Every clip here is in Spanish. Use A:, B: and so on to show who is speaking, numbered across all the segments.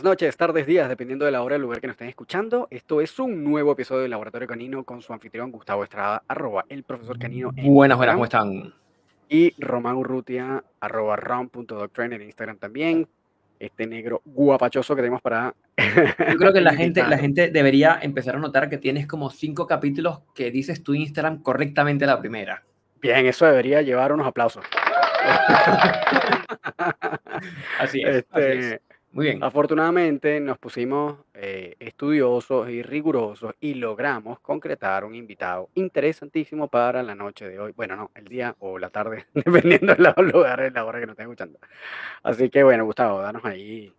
A: Buenas noches, tardes, días, dependiendo de la hora y el lugar que nos estén escuchando. Esto es un nuevo episodio del Laboratorio Canino con su anfitrión Gustavo Estrada, arroba el profesor Canino.
B: En buenas, buenas, ¿cómo están?
A: Y Román Urrutia, arroba rom.doctrine en Instagram también. Este negro guapachoso que tenemos para...
B: Yo creo que la gente, la gente debería empezar a notar que tienes como cinco capítulos que dices tu Instagram correctamente la primera.
A: Bien, eso debería llevar unos aplausos.
B: así, es,
A: este, Muy bien. Afortunadamente nos pusimos eh, estudiosos y rigurosos y logramos concretar un invitado interesantísimo para la noche de hoy. Bueno, no, el día o la tarde, dependiendo del lugar y la hora que nos estén escuchando. Así que bueno, Gustavo, danos ahí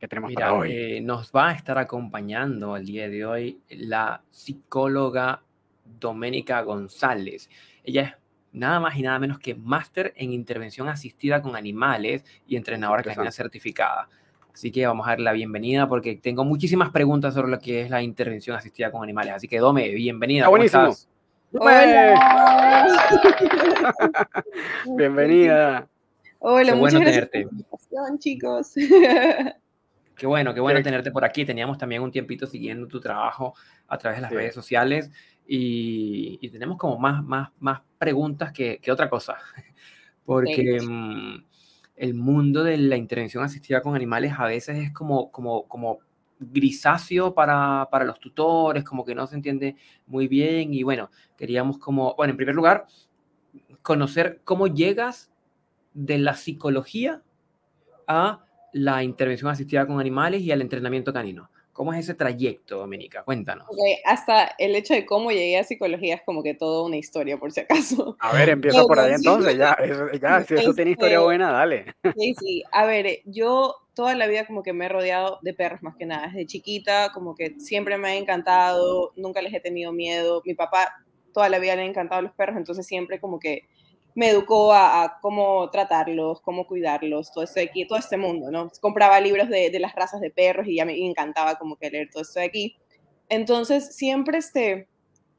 A: que tenemos para hoy.
B: Eh, nos va a estar acompañando el día de hoy la psicóloga Doménica González. Ella es nada más y nada menos que máster en intervención asistida con animales y entrenadora canina certificada. Así que vamos a dar la bienvenida porque tengo muchísimas preguntas sobre lo que es la intervención asistida con animales. Así que Dome, bienvenida.
A: buenísimo. Bienvenida.
C: Hola, qué bueno tenerte. chicos.
B: Qué bueno, qué bueno tenerte por aquí. Teníamos también un tiempito siguiendo tu trabajo a través de las redes sociales y, tenemos como más, más, más preguntas que, que otra cosa, porque mm, el mundo de la intervención asistida con animales a veces es como, como, como grisáceo para, para los tutores, como que no se entiende muy bien y bueno, queríamos como, bueno, en primer lugar, conocer cómo llegas de la psicología a la intervención asistida con animales y al entrenamiento canino. ¿Cómo es ese trayecto, Dominica? Cuéntanos.
C: hasta el hecho de cómo llegué a psicología es como que toda una historia, por si acaso.
A: A ver, empieza por ahí entonces, ya, ya si eso tiene historia este, buena, dale.
C: Sí, sí. A ver, yo toda la vida como que me he rodeado de perros más que nada. Desde chiquita como que siempre me ha encantado, nunca les he tenido miedo. Mi papá toda la vida le han encantado los perros, entonces siempre como que me educó a, cómo tratarlos, cómo cuidarlos, todo esto de aquí, todo este mundo, ¿no? Compraba libros de, de las razas de perros y ya me encantaba como que leer todo esto de aquí. Entonces, siempre, este,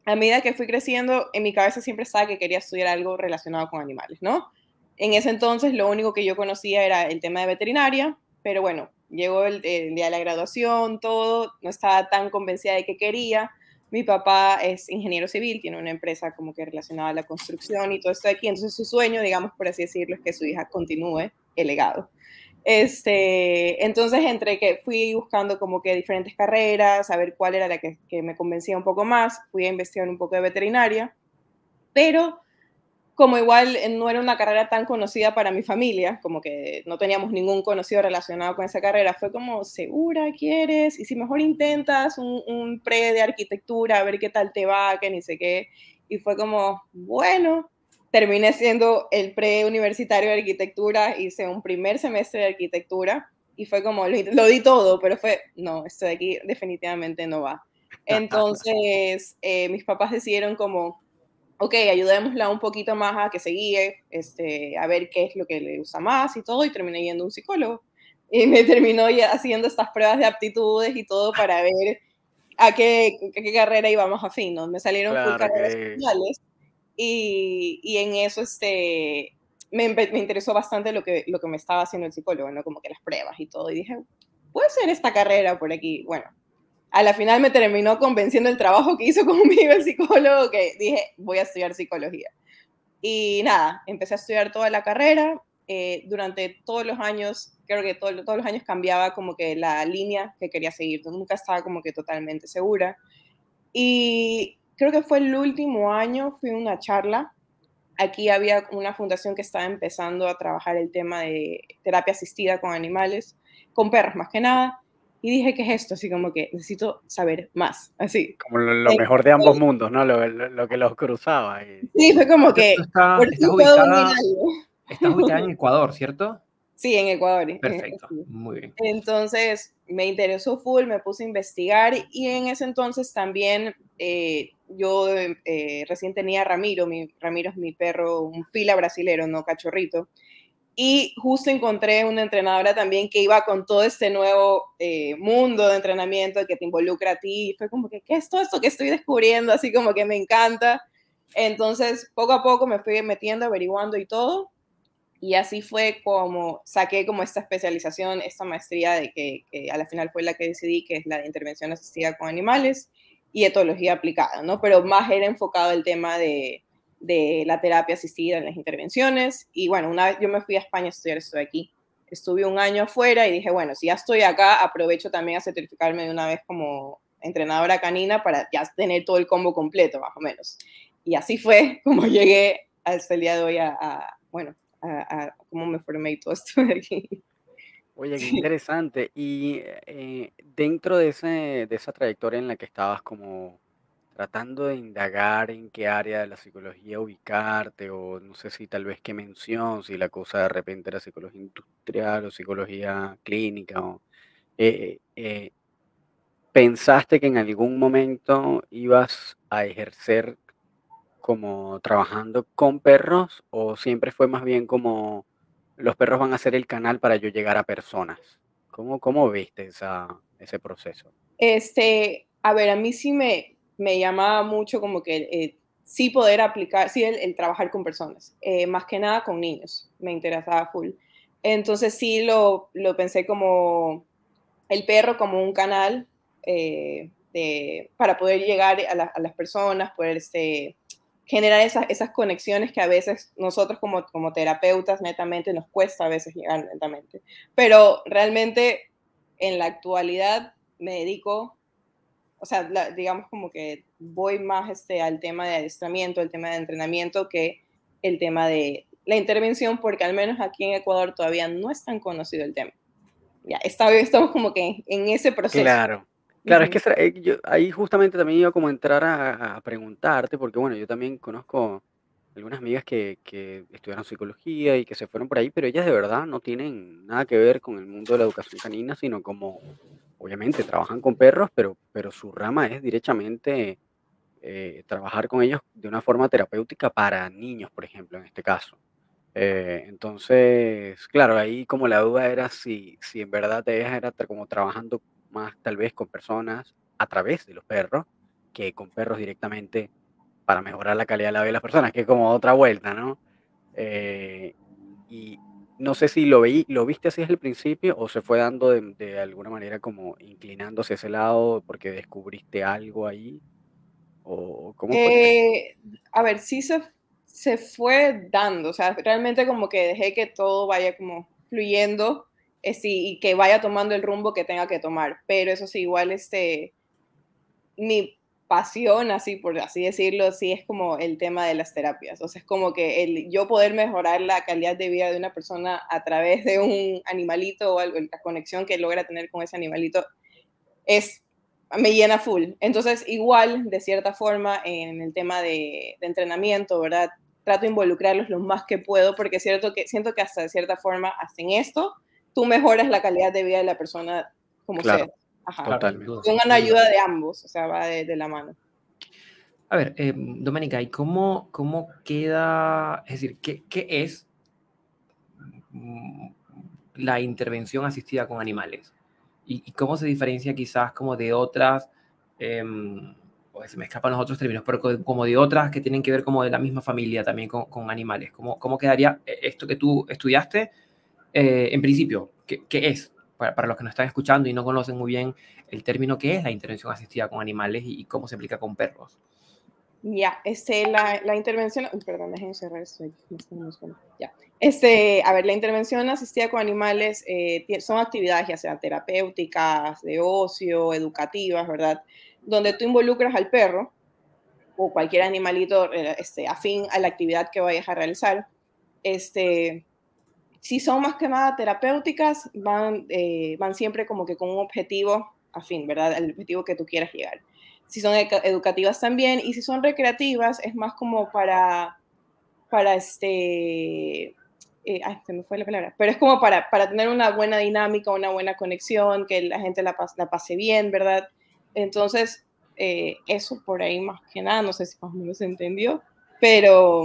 C: a medida que fui creciendo, en mi cabeza siempre estaba que quería estudiar algo relacionado con animales, ¿no? En ese entonces, lo único que yo conocía era el tema de veterinaria, pero bueno, llegó el, el día de la graduación, todo, no estaba tan convencida de que quería, mi papá es ingeniero civil, tiene una empresa como que relacionada a la construcción y todo esto aquí, entonces su sueño, digamos por así decirlo, es que su hija continúe el legado. Este, entonces, entre que fui buscando como que diferentes carreras, a ver cuál era la que, que me convencía un poco más, fui a investigar un poco de veterinaria, pero como igual eh, no era una carrera tan conocida para mi familia, como que no teníamos ningún conocido relacionado con esa carrera, fue como, ¿segura quieres? Y si mejor intentas un, pre de arquitectura, a ver qué tal te va, que ni sé qué. Y fue como, bueno, terminé siendo el pre universitario de arquitectura, hice un primer semestre de arquitectura y fue como, lo, di todo, pero fue, no, esto de aquí definitivamente no va. Entonces, eh, mis papás decidieron como, ok, ayudémosla un poquito más a que se guíe, este, a ver qué es lo que le gusta más y todo, y terminé yendo a un psicólogo. Y me terminó ya haciendo estas pruebas de aptitudes y todo para ver a qué, qué carrera íbamos a fin, ¿no? Me salieron full carreras sociales y, y, en eso este, me, me, interesó bastante lo que, lo que me estaba haciendo el psicólogo, ¿no? Como que las pruebas y todo. Y dije, puede ser esta carrera por aquí. Bueno, a la final me terminó convenciendo el trabajo que hizo conmigo el psicólogo, que dije, voy a estudiar psicología. Y nada, empecé a estudiar toda la carrera. Eh, durante todos los años, creo que todos los años cambiaba como que la línea que quería seguir. Nunca estaba como que totalmente segura. Y creo que fue el último año, fui a una charla. Aquí había una fundación que estaba empezando a trabajar el tema de terapia asistida con animales, con perros más que nada y dije, ¿qué es esto? Así como que necesito saber más, así.
A: Como lo, eh, mejor de ambos mundos, ¿no? Lo, lo, que los cruzaba. Y...
C: Sí, fue como que...
B: Está, estás, ubicada, estás ubicada en Ecuador, ¿cierto?
C: Sí, en Ecuador.
B: Perfecto, muy bien.
C: Entonces me interesó full, me puse a investigar y en ese entonces también eh, yo eh, recién tenía a Ramiro, mi, Ramiro es mi perro, un fila brasilero, no cachorrito. Y justo encontré una entrenadora también que iba con todo este nuevo eh, mundo de entrenamiento que te involucra a ti. Y fue como que, ¿qué es todo esto que estoy descubriendo? Así como que me encanta. Entonces, poco a poco me fui metiendo, averiguando y todo. Y así fue como saqué como esta especialización, esta maestría de que, que, a la final fue la que decidí, que es la de intervención asistida con animales y etología aplicada, ¿no? Pero más era enfocado el tema de, de la terapia asistida en las intervenciones. Y bueno, una vez yo me fui a España a estudiar, estoy aquí. Estuve un año afuera y dije, bueno, si ya estoy acá, aprovecho también a certificarme de una vez como entrenadora canina para ya tener todo el combo completo, más o menos. Y así fue como llegué hasta el día de hoy a, bueno, a, cómo me formé y todo esto de aquí.
A: Oye, qué interesante. Y eh, dentro de, ese, de esa trayectoria en la que estabas como tratando de indagar en qué área de la psicología ubicarte, o no sé si tal vez qué mención, si la cosa de repente era psicología industrial o psicología clínica, o, eh, eh, ¿pensaste que en algún momento ibas a ejercer como trabajando con perros o siempre fue más bien como los perros van a ser el canal para yo llegar a personas? ¿Cómo, cómo viste esa, ese proceso?
C: Este, a ver, a mí sí me, me llamaba mucho como que eh, sí poder aplicar, sí el, trabajar con personas, eh, más que nada con niños, me interesaba full. Entonces sí lo, lo pensé como el perro como un canal eh, de, para poder llegar a, a, las personas, poder este, generar esas, esas conexiones que a veces nosotros como, como terapeutas netamente nos cuesta a veces llegar netamente. Pero realmente en la actualidad me dedico o sea, digamos como que voy más este, al tema de adiestramiento, el tema de entrenamiento, que el tema de la intervención, porque al menos aquí en Ecuador todavía no es tan conocido el tema. Ya, está, estamos como que en ese proceso.
A: Claro, claro, es que eh, yo, ahí justamente también iba como a entrar a, a, preguntarte, porque bueno, yo también conozco algunas amigas que, que estudiaron psicología y que se fueron por ahí, pero ellas de verdad no tienen nada que ver con el mundo de la educación canina, sino como obviamente trabajan con perros, pero, pero su rama es directamente eh, trabajar con ellos de una forma terapéutica para niños, por ejemplo, en este caso. Eh, entonces, claro, ahí como la duda era si, si en verdad ella era como trabajando más tal vez con personas a través de los perros que con perros directamente para mejorar la calidad de la vida de las personas, que es como otra vuelta, ¿no? Eh, y, no sé si lo, veí, lo viste así desde el principio o se fue dando de, alguna manera como inclinándose a ese lado porque descubriste algo ahí. ¿O cómo
C: eh, a ver, sí se, se fue dando, o sea, realmente como que dejé que todo vaya como fluyendo eh, y que vaya tomando el rumbo que tenga que tomar, pero eso sí, igual este, mi pasión, así por así decirlo, sí es como el tema de las terapias. O sea, es como que el, yo poder mejorar la calidad de vida de una persona a través de un animalito o algo, la conexión que logra tener con ese animalito, es, me llena full. Entonces, igual, de cierta forma, en el tema de, entrenamiento, ¿verdad? Trato de involucrarlos lo más que puedo, porque cierto que, siento que hasta de cierta forma, hasta en esto, tú mejoras la calidad de vida de la persona como sea. Ajá. Totalmente. una ayuda de ambos, o sea, va de, la mano.
B: A ver, eh, Doménica, ¿y cómo, cómo queda, es decir, qué, qué es mm, la intervención asistida con animales? ¿Y, cómo se diferencia quizás como de otras, eh, se me escapan los otros términos, pero como de otras que tienen que ver como de la misma familia también con, con animales? ¿Cómo, ¿Cómo quedaría eh, esto que tú estudiaste eh, en principio? ¿Qué, ¿Qué es? Para, los que nos están escuchando y no conocen muy bien el término que es la intervención asistida con animales y, cómo se aplica con perros.
C: Ya, este, la, la, intervención, perdón, déjenme cerrar esto. Ya. Este, a ver, la intervención asistida con animales eh, son actividades ya sean terapéuticas, de ocio, educativas, ¿verdad? Donde tú involucras al perro o cualquier animalito eh, este, afín a la actividad que vayas a realizar, este, si son más que nada terapéuticas, van, eh, van siempre como que con un objetivo afín, ¿verdad? El objetivo que tú quieras llegar. Si son educativas también, y si son recreativas, es más como para, para este, eh, ay, se me fue la palabra, pero es como para, para tener una buena dinámica, una buena conexión, que la gente la, la pase bien, ¿verdad? Entonces, eh, eso por ahí más que nada, no sé si más o menos se entendió, pero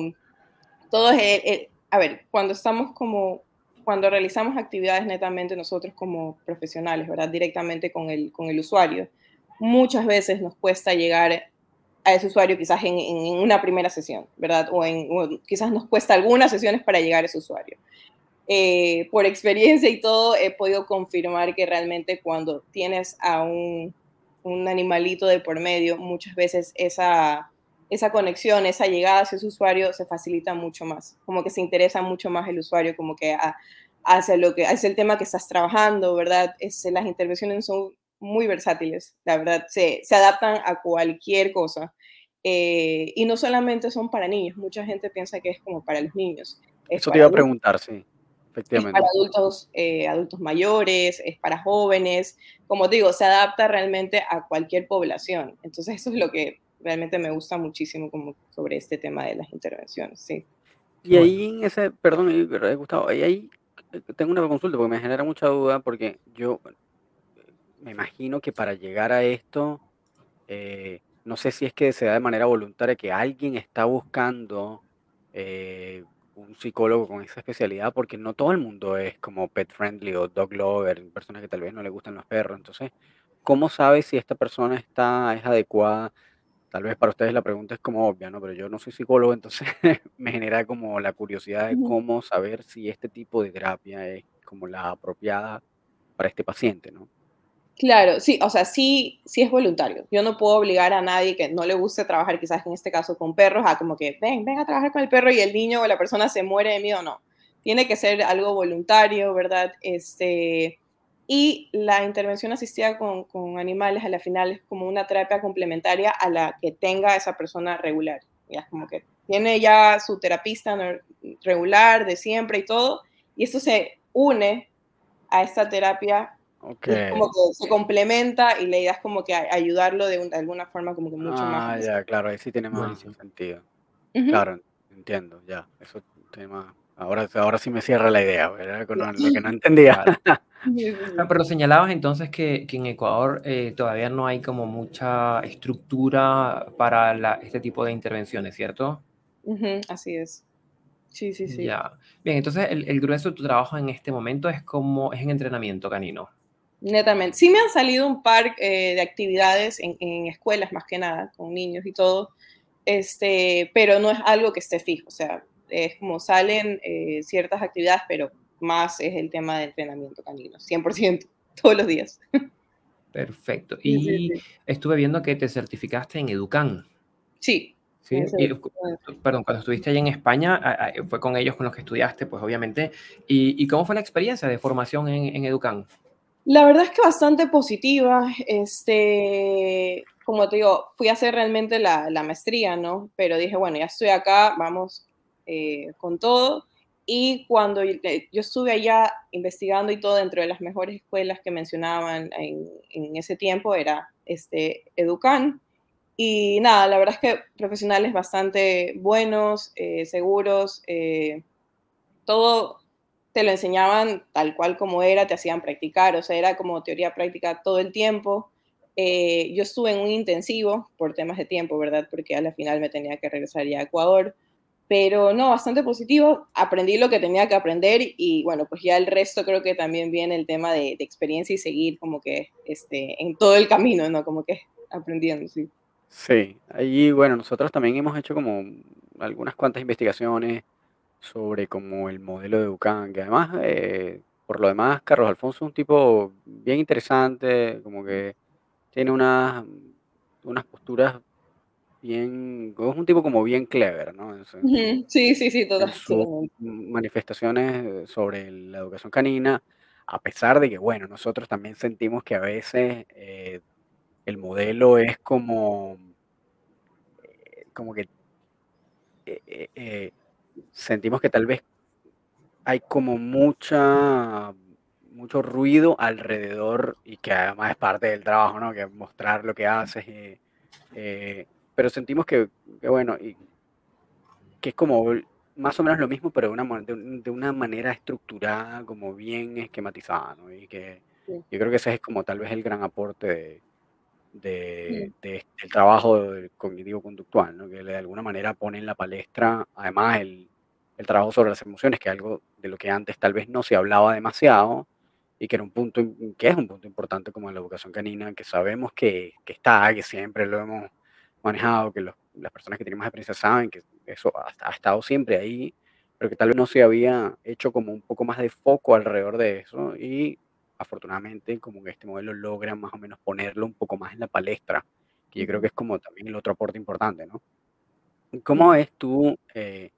C: todo es, a ver, cuando estamos como cuando realizamos actividades netamente nosotros como profesionales, ¿verdad? Directamente con el, con el usuario, muchas veces nos cuesta llegar a ese usuario quizás en, en una primera sesión, ¿verdad? O, en, quizás nos cuesta algunas sesiones para llegar a ese usuario. eh, por experiencia y todo, he podido confirmar que realmente cuando tienes a un, un animalito de por medio, muchas veces esa, esa conexión, esa llegada hacia ese usuario se facilita mucho más, como que se interesa mucho más el usuario, como que hacia lo que hacia el tema que estás trabajando, ¿verdad? Es, las intervenciones son muy versátiles, la verdad, se, se adaptan a cualquier cosa. Eh, y no solamente son para niños, mucha gente piensa que es como para los niños.
A: Eso te iba a preguntar, sí. Efectivamente.
C: Es para adultos, eh, adultos mayores, es para jóvenes. Como digo, se adapta realmente a cualquier población. Entonces, eso es lo que realmente me gusta muchísimo como sobre este tema de las intervenciones, sí.
A: Y ahí en ese, perdón, Gustavo, ahí, ahí tengo una consulta porque me genera mucha duda porque yo me imagino que para llegar a esto, eh, no sé si es que se da de manera voluntaria que alguien está buscando eh, un psicólogo con esa especialidad, porque no todo el mundo es como pet friendly o dog lover, personas que tal vez no le gustan los perros. Entonces, ¿cómo sabes si esta persona está, es adecuada? Tal vez para ustedes la pregunta es como obvia, ¿no? Pero yo no soy psicólogo, entonces me genera como la curiosidad de cómo saber si este tipo de terapia es como la apropiada para este paciente, ¿no?
C: Claro, sí, o sea, sí, sí es voluntario. Yo no puedo obligar a nadie que no le guste trabajar, quizás en este caso con perros, a como que ven, ven a trabajar con el perro y el niño o la persona se muere de miedo, no. Tiene que ser algo voluntario, ¿verdad? Este, y la intervención asistida con, con animales a la final es como una terapia complementaria a la que tenga esa persona regular. Ya como que tiene ya su terapista regular de siempre y todo, y esto se une a esta terapia Okay. Como que se complementa y la idea es como que ayudarlo de, alguna forma como que mucho más.
A: Ah, ya, claro, ahí sí tiene más sentido. Claro, entiendo, ya, eso tiene más... Ahora, ahora sí me cierra la idea, ¿verdad? lo que no entendía.
B: Pero señalabas entonces que, que en Ecuador eh, todavía no hay como mucha estructura para la, este tipo de intervenciones, ¿cierto?
C: así es. Sí, sí, sí.
B: Ya. Bien, entonces el, el, grueso de tu trabajo en este momento es como, es en entrenamiento canino.
C: Netamente. Sí me han salido un par eh, de actividades en, escuelas más que nada, con niños y todo, este, pero no es algo que esté fijo. O sea, es como salen eh, ciertas actividades, pero más es el tema de entrenamiento canino, 100%, todos los días.
B: Perfecto. Y estuve viendo que te certificaste en Educan.
C: Sí.
B: Sí, perdón, cuando estuviste allá en España, fue con ellos con los que estudiaste, pues obviamente. ¿Y, cómo fue la experiencia de formación en, en Educan?
C: La verdad es que bastante positiva. Este, como te digo, fui a hacer realmente la, la maestría, ¿no? Pero dije, bueno, ya estoy acá, vamos eh, con todo. Y cuando yo estuve allá investigando y todo dentro de las mejores escuelas que mencionaban en, ese tiempo era este, Educan. Y nada, la verdad es que profesionales bastante buenos, eh, seguros, eh, todo te lo enseñaban tal cual como era, te hacían practicar, o sea, era como teoría práctica todo el tiempo. Eh, yo estuve en un intensivo por temas de tiempo, ¿verdad? Porque a la final me tenía que regresar ya a Ecuador. Pero no, bastante positivo. Aprendí lo que tenía que aprender y bueno, pues ya el resto creo que también viene el tema de, experiencia y seguir como que este, en todo el camino, ¿no? Como que aprendiendo, sí.
A: Sí, ahí bueno, nosotros también hemos hecho como algunas cuantas investigaciones sobre como el modelo de Ducán, que además, eh, por lo demás, Carlos Alfonso es un tipo bien interesante, como que tiene unas, unas posturas bien, es un tipo como bien clever, ¿no?
C: sí, sí, sí, todas.
A: manifestaciones sobre la educación canina, a pesar de que, bueno, nosotros también sentimos que a veces eh, el modelo es como, eh, como que sentimos que tal vez hay como mucha mucho ruido alrededor y que además es parte del trabajo, ¿no? Que mostrar lo que haces. Eh, pero sentimos que, bueno, y, que es como más o menos lo mismo, pero de una, de, una manera estructurada, como bien esquematizada, ¿no? Y que yo creo que ese es como tal vez el gran aporte de, de, del trabajo cognitivo-conductual, ¿no? que de alguna manera pone en la palestra, además, el, el, trabajo sobre las emociones, que es algo de lo que antes tal vez no se hablaba demasiado y que, era un punto, que es un punto importante como en la educación canina, que sabemos que, que está, que siempre lo hemos manejado, que las personas que tenemos experiencia saben que eso ha, ha, estado siempre ahí, pero que tal vez no se había hecho como un poco más de foco alrededor de eso y afortunadamente como que este modelo logra más o menos ponerlo un poco más en la palestra, que yo creo que es como también el otro aporte importante, ¿no? ¿Cómo es tú eh,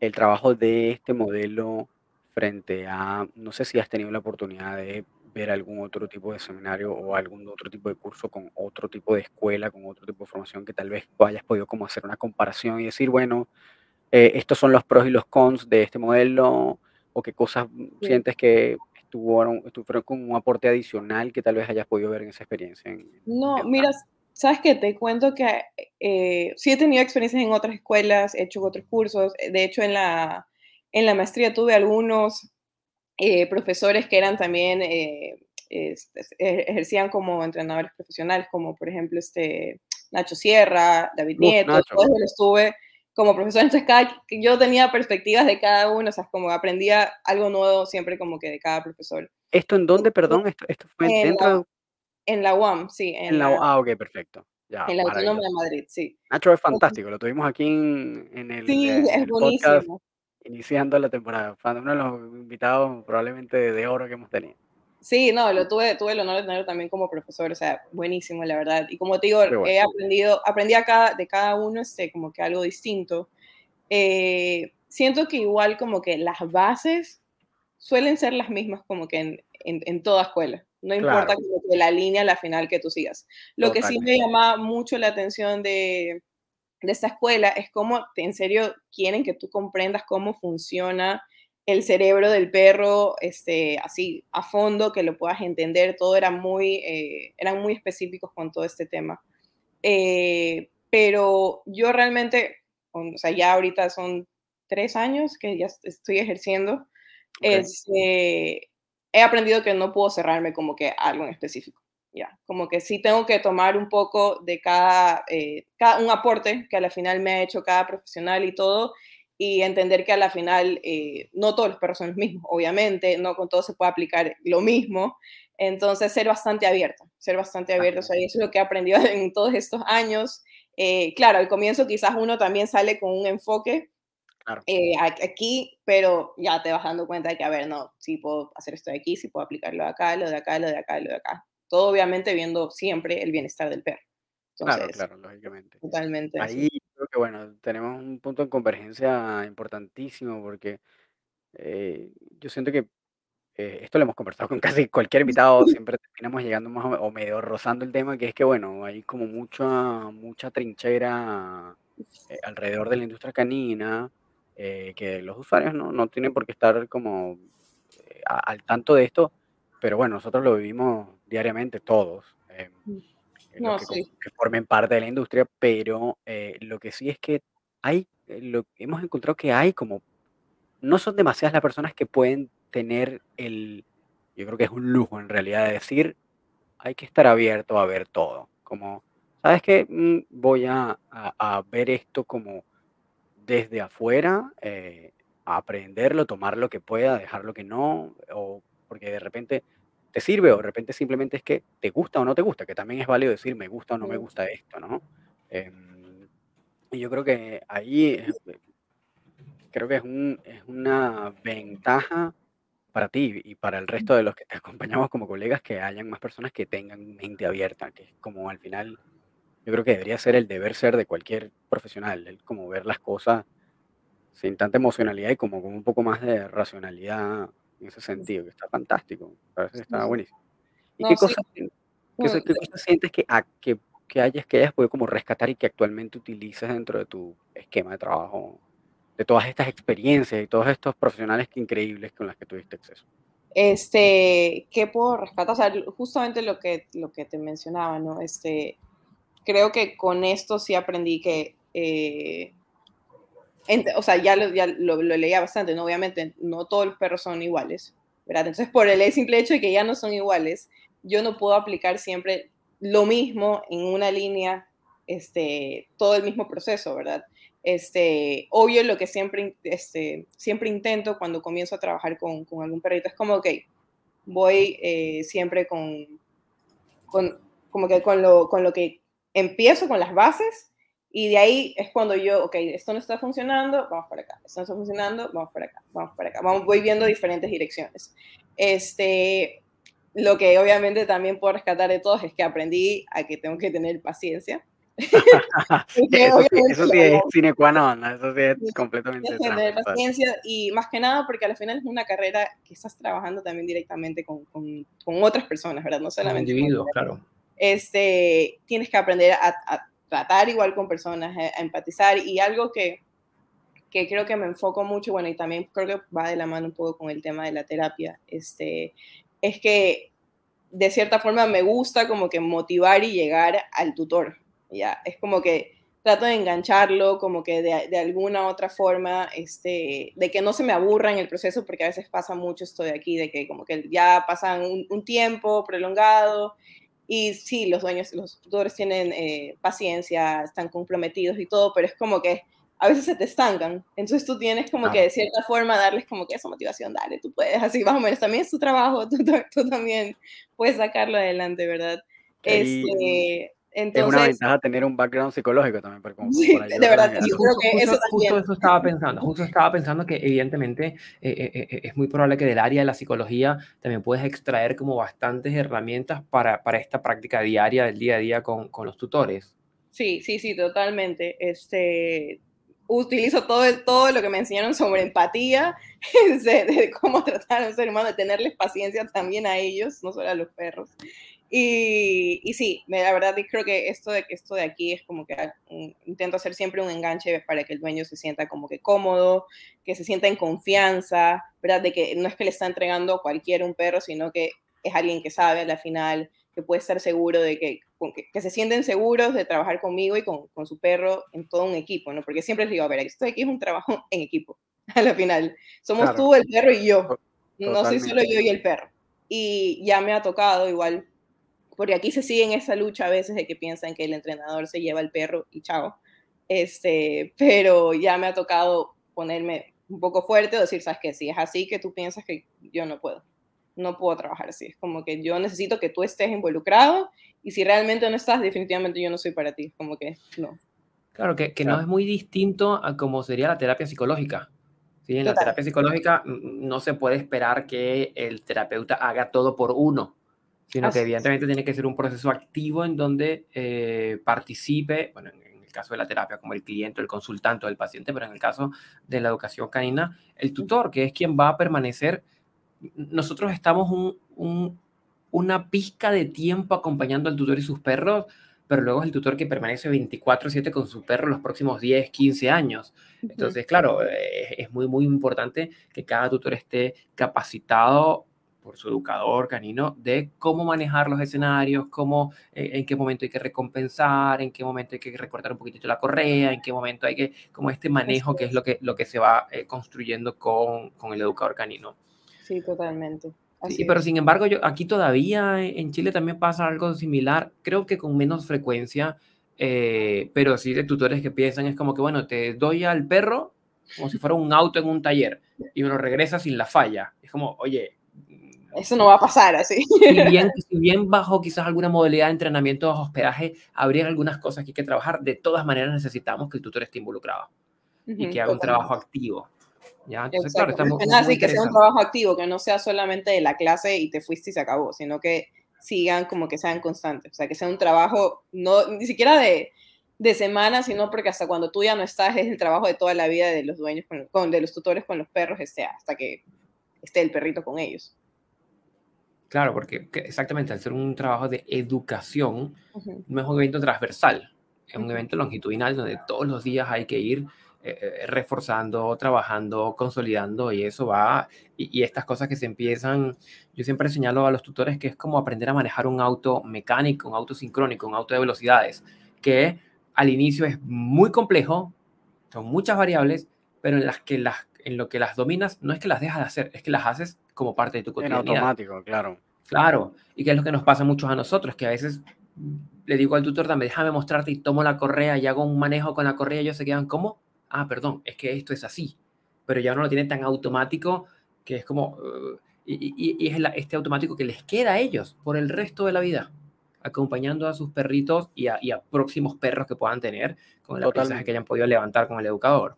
A: el trabajo de este modelo frente a, no sé si has tenido la oportunidad de ver algún otro tipo de seminario o algún otro tipo de curso con otro tipo de escuela, con otro tipo de formación que tal vez hayas podido como hacer una comparación y decir, bueno, eh, estos son los pros y los cons de este modelo o qué cosas sientes que estuvieron, estuvieron con un aporte adicional que tal vez hayas podido ver en esa experiencia.
C: no, mira, sabes que te cuento que eh, sí he tenido experiencias en otras escuelas, he hecho otros cursos, de hecho en la, en la maestría tuve algunos eh, profesores que eran también, eh, este, ejercían como entrenadores profesionales, como por ejemplo este Nacho Sierra, David Nieto, todos los estuve como profesor, entonces cada, yo tenía perspectivas de cada uno, o sea, como aprendía algo nuevo siempre como que de cada profesor.
A: ¿Esto en dónde, perdón? ¿Esto, esto fue
C: en dentro? La, en la UAM, sí.
A: En, la, ah, ok, perfecto.
C: Ya, en la Autónoma de Madrid, sí.
A: Nacho es fantástico, lo tuvimos aquí en, en el,
C: sí, es buenísimo
A: iniciando la temporada. uno de los invitados probablemente de oro que hemos tenido.
C: Sí, no, lo tuve, tuve el honor de tenerlo también como profesor, o sea, buenísimo, la verdad. Y como te digo, he aprendido, aprendí de cada uno este, como que algo distinto. Eh, siento que igual como que las bases suelen ser las mismas como que en, en, toda escuela. No importa la línea, la final que tú sigas. Lo que sí me llama mucho la atención de, de esta escuela es cómo en serio quieren que tú comprendas cómo funciona el cerebro del perro, este, así a fondo, que lo puedas entender, todo era muy, eh, eran muy específicos con todo este tema. Eh, pero yo realmente, o sea, ya ahorita son tres años que ya estoy ejerciendo, este, he aprendido que no puedo cerrarme como que algo en específico. Ya, como que sí tengo que tomar un poco de cada, eh, cada, un aporte que a la final me ha hecho cada profesional y todo, y entender que a la final eh, no todos los perros son los mismos, obviamente, no con todos se puede aplicar lo mismo, entonces ser bastante abierto, ser bastante abierto, o sea, eso es lo que he aprendido en todos estos años. Eh, claro, al comienzo quizás uno también sale con un enfoque aquí, pero ya te vas dando cuenta de que, a ver, no, sí puedo hacer esto de aquí, sí puedo aplicarlo de acá, lo de acá, lo de acá, lo de acá. Todo obviamente viendo siempre el bienestar del perro.
A: claro, claro, lógicamente.
C: Totalmente.
A: Ahí creo que, bueno, tenemos un punto de convergencia importantísimo porque eh, yo siento que eh, esto lo hemos conversado con casi cualquier invitado, siempre terminamos llegando más o, medio rozando el tema, que es que, bueno, hay como mucha, mucha trinchera eh, alrededor de la industria canina, que los usuarios no, no tienen por qué estar como al tanto de esto, pero bueno, nosotros lo vivimos diariamente todos, em, mm. que, formen parte de la industria, pero eh, lo que sí es que hay, eh, lo, hemos encontrado que hay como, no son demasiadas las personas que pueden tener el, yo creo que es un lujo en realidad de decir, hay que estar abierto a ver todo, como, ¿sabes qué? Mm, voy a, a, ver esto como desde afuera, eh, a aprenderlo, tomar lo que pueda, dejar lo que no, o porque de repente te sirve o de repente simplemente es que te gusta o no te gusta, que también es válido decir me gusta o no me gusta esto, ¿no? Em, y yo creo que ahí eh, creo que es, un, es una ventaja para ti y para el resto de los que te acompañamos como colegas que hayan más personas que tengan mente abierta, que es como al final yo creo que debería ser el deber ser de cualquier profesional, el como ver las cosas sin tanta emocionalidad y como con un poco más de racionalidad en ese sentido, que está fantástico, está buenísimo. ¿Y qué, cosas, qué, sientes que, a, que, que, hayas, que hayas podido como rescatar y que actualmente utilices dentro de tu esquema de trabajo, de todas estas experiencias y todos estos profesionales que increíbles con las que tuviste acceso?
C: Este, ¿qué puedo rescatar? O sea, justamente lo que, lo que te mencionaba, ¿no? Este, creo que con esto sí aprendí que eh, o sea, ya, lo, ya lo, leía bastante, ¿no? Obviamente no todos los perros son iguales, ¿verdad? Entonces, por el simple hecho de que ya no son iguales, yo no puedo aplicar siempre lo mismo en una línea, este, todo el mismo proceso, ¿verdad? Este, obvio, lo que siempre, este, siempre intento cuando comienzo a trabajar con, con algún perrito es como, ok, voy eh, siempre con, con, como que con lo, con lo que empiezo, con las bases, Y de ahí es cuando yo, ok, esto no está funcionando, vamos para acá, esto no está funcionando, vamos para acá, vamos para acá, vamos, voy viendo diferentes direcciones. Este, lo que obviamente también puedo rescatar de todos es que aprendí a que tengo que tener paciencia.
A: eso, sí, eso, sí, es sine qua non, eso sí es completamente
C: tener paciencia y más que nada porque al final es una carrera que estás trabajando también directamente con, con, con otras personas, ¿verdad? No solamente
B: con individuos, claro.
C: Este, tienes que aprender a, a tratar igual con personas, a, a empatizar y algo que, que creo que me enfoco mucho, bueno, y también creo que va de la mano un poco con el tema de la terapia, este, es que de cierta forma me gusta como que motivar y llegar al tutor, ¿ya? Es como que trato de engancharlo como que de, de, alguna otra forma, este, de que no se me aburra en el proceso, porque a veces pasa mucho esto de aquí, de que como que ya pasan un, un tiempo prolongado y sí, los dueños, los tutores tienen eh, paciencia, están comprometidos y todo, pero es como que a veces se te estancan. Entonces tú tienes como que de cierta forma darles como que esa motivación, dale, tú puedes, así más o menos, también es tu trabajo, tú, tú también puedes sacarlo adelante, ¿verdad? Este, entonces,
A: es una ventaja tener un background psicológico también. Para, como,
C: sí, de verdad, yo creo que
B: justo,
C: eso también.
B: Justo eso estaba pensando, justo estaba pensando que evidentemente eh, eh, es muy probable que del área de la psicología también puedes extraer como bastantes herramientas para, para esta práctica diaria del día a día con, con los tutores.
C: Sí, sí, sí, totalmente. Este, utilizo todo, todo lo que me enseñaron sobre empatía, de, de, cómo tratar a un ser humano, de tenerles paciencia también a ellos, no solo a los perros. Y, y sí, la verdad creo que esto de, esto de aquí es como que intento hacer siempre un enganche para que el dueño se sienta como que cómodo, que se sienta en confianza, ¿verdad? De que no es que le está entregando a cualquier un perro, sino que es alguien que sabe a la final, que puede estar seguro de que, que, se sienten seguros de trabajar conmigo y con, con, su perro en todo un equipo, ¿no? Porque siempre les digo, a ver, esto de aquí es un trabajo en equipo, a la final. Somos claro. tú, el perro y yo. Totalmente. No soy solo yo y el perro. Y ya me ha tocado igual, porque aquí se sigue en esa lucha a veces de que piensan que el entrenador se lleva el perro y chao. Este, pero ya me ha tocado ponerme un poco fuerte o decir, sabes que si es así que tú piensas que yo no puedo no puedo trabajar así. Es como que yo necesito que tú estés involucrado y si realmente no estás, definitivamente yo no soy para ti. Como que no.
B: Claro, que, que claro. no es muy distinto a como sería la terapia psicológica. ¿sí? En Total. la terapia psicológica no se puede esperar que el terapeuta haga todo por uno, sino así que evidentemente es. tiene que ser un proceso activo en donde eh, participe, bueno, en el caso de la terapia, como el cliente, el consultante o el paciente, pero en el caso de la educación canina, el tutor, que es quien va a permanecer nosotros estamos un, un, una pizca de tiempo acompañando al tutor y sus perros, pero luego es el tutor que permanece 24/7 con su perro los próximos 10, 15 años. Entonces, claro, es, es muy, muy importante que cada tutor esté capacitado por su educador canino de cómo manejar los escenarios, cómo, eh, en qué momento hay que recompensar, en qué momento hay que recortar un poquitito la correa, en qué momento hay que, como este manejo que es lo que, lo que se va eh, construyendo con, con el educador canino.
C: Sí, totalmente.
B: Así sí, pero sin embargo, yo, aquí todavía en Chile también pasa algo similar, creo que con menos frecuencia, eh, pero sí de tutores que piensan es como que, bueno, te doy al perro como si fuera un auto en un taller y me lo regresa sin la falla. Es como, oye...
C: Eso no va a pasar así.
B: Si bien, si bien bajo quizás alguna modalidad de entrenamiento o hospedaje, habría algunas cosas que hay que trabajar, de todas maneras necesitamos que el tutor esté involucrado uh -huh, y que haga un trabajo activo. ¿ya? Entonces, claro, estamos,
C: Así que sea un trabajo activo, que no sea solamente de la clase y te fuiste y se acabó, sino que sigan como que sean constantes, o sea, que sea un trabajo, no, ni siquiera de, de semana, sino porque hasta cuando tú ya no estás es el trabajo de toda la vida de los dueños, con, con de los tutores con los perros, este, hasta que esté el perrito con ellos.
B: Claro, porque exactamente, al ser un trabajo de educación, uh -huh. no es un evento transversal, es un evento longitudinal donde todos los días hay que ir eh, reforzando, trabajando, consolidando y eso va, y, y, estas cosas que se empiezan, yo siempre señalo a los tutores que es como aprender a manejar un auto mecánico, un auto sincrónico, un auto de velocidades, que al inicio es muy complejo, son muchas variables, pero en las que las en lo que las dominas no es que las dejas de hacer, es que las haces como parte de tu cotidianidad.
A: En automático, claro.
B: Claro, y que es lo que nos pasa muchos a nosotros, que a veces le digo al tutor, dame, déjame mostrarte y tomo la correa y hago un manejo con la correa y ellos se quedan como, ah, perdón, es que esto es así, pero ya no lo tiene tan automático que es como, uh, y, y, y, es la, este automático que les queda a ellos por el resto de la vida. acompañando a sus perritos y a, próximos perros que puedan tener con el aprendizaje que hayan podido levantar con el educador.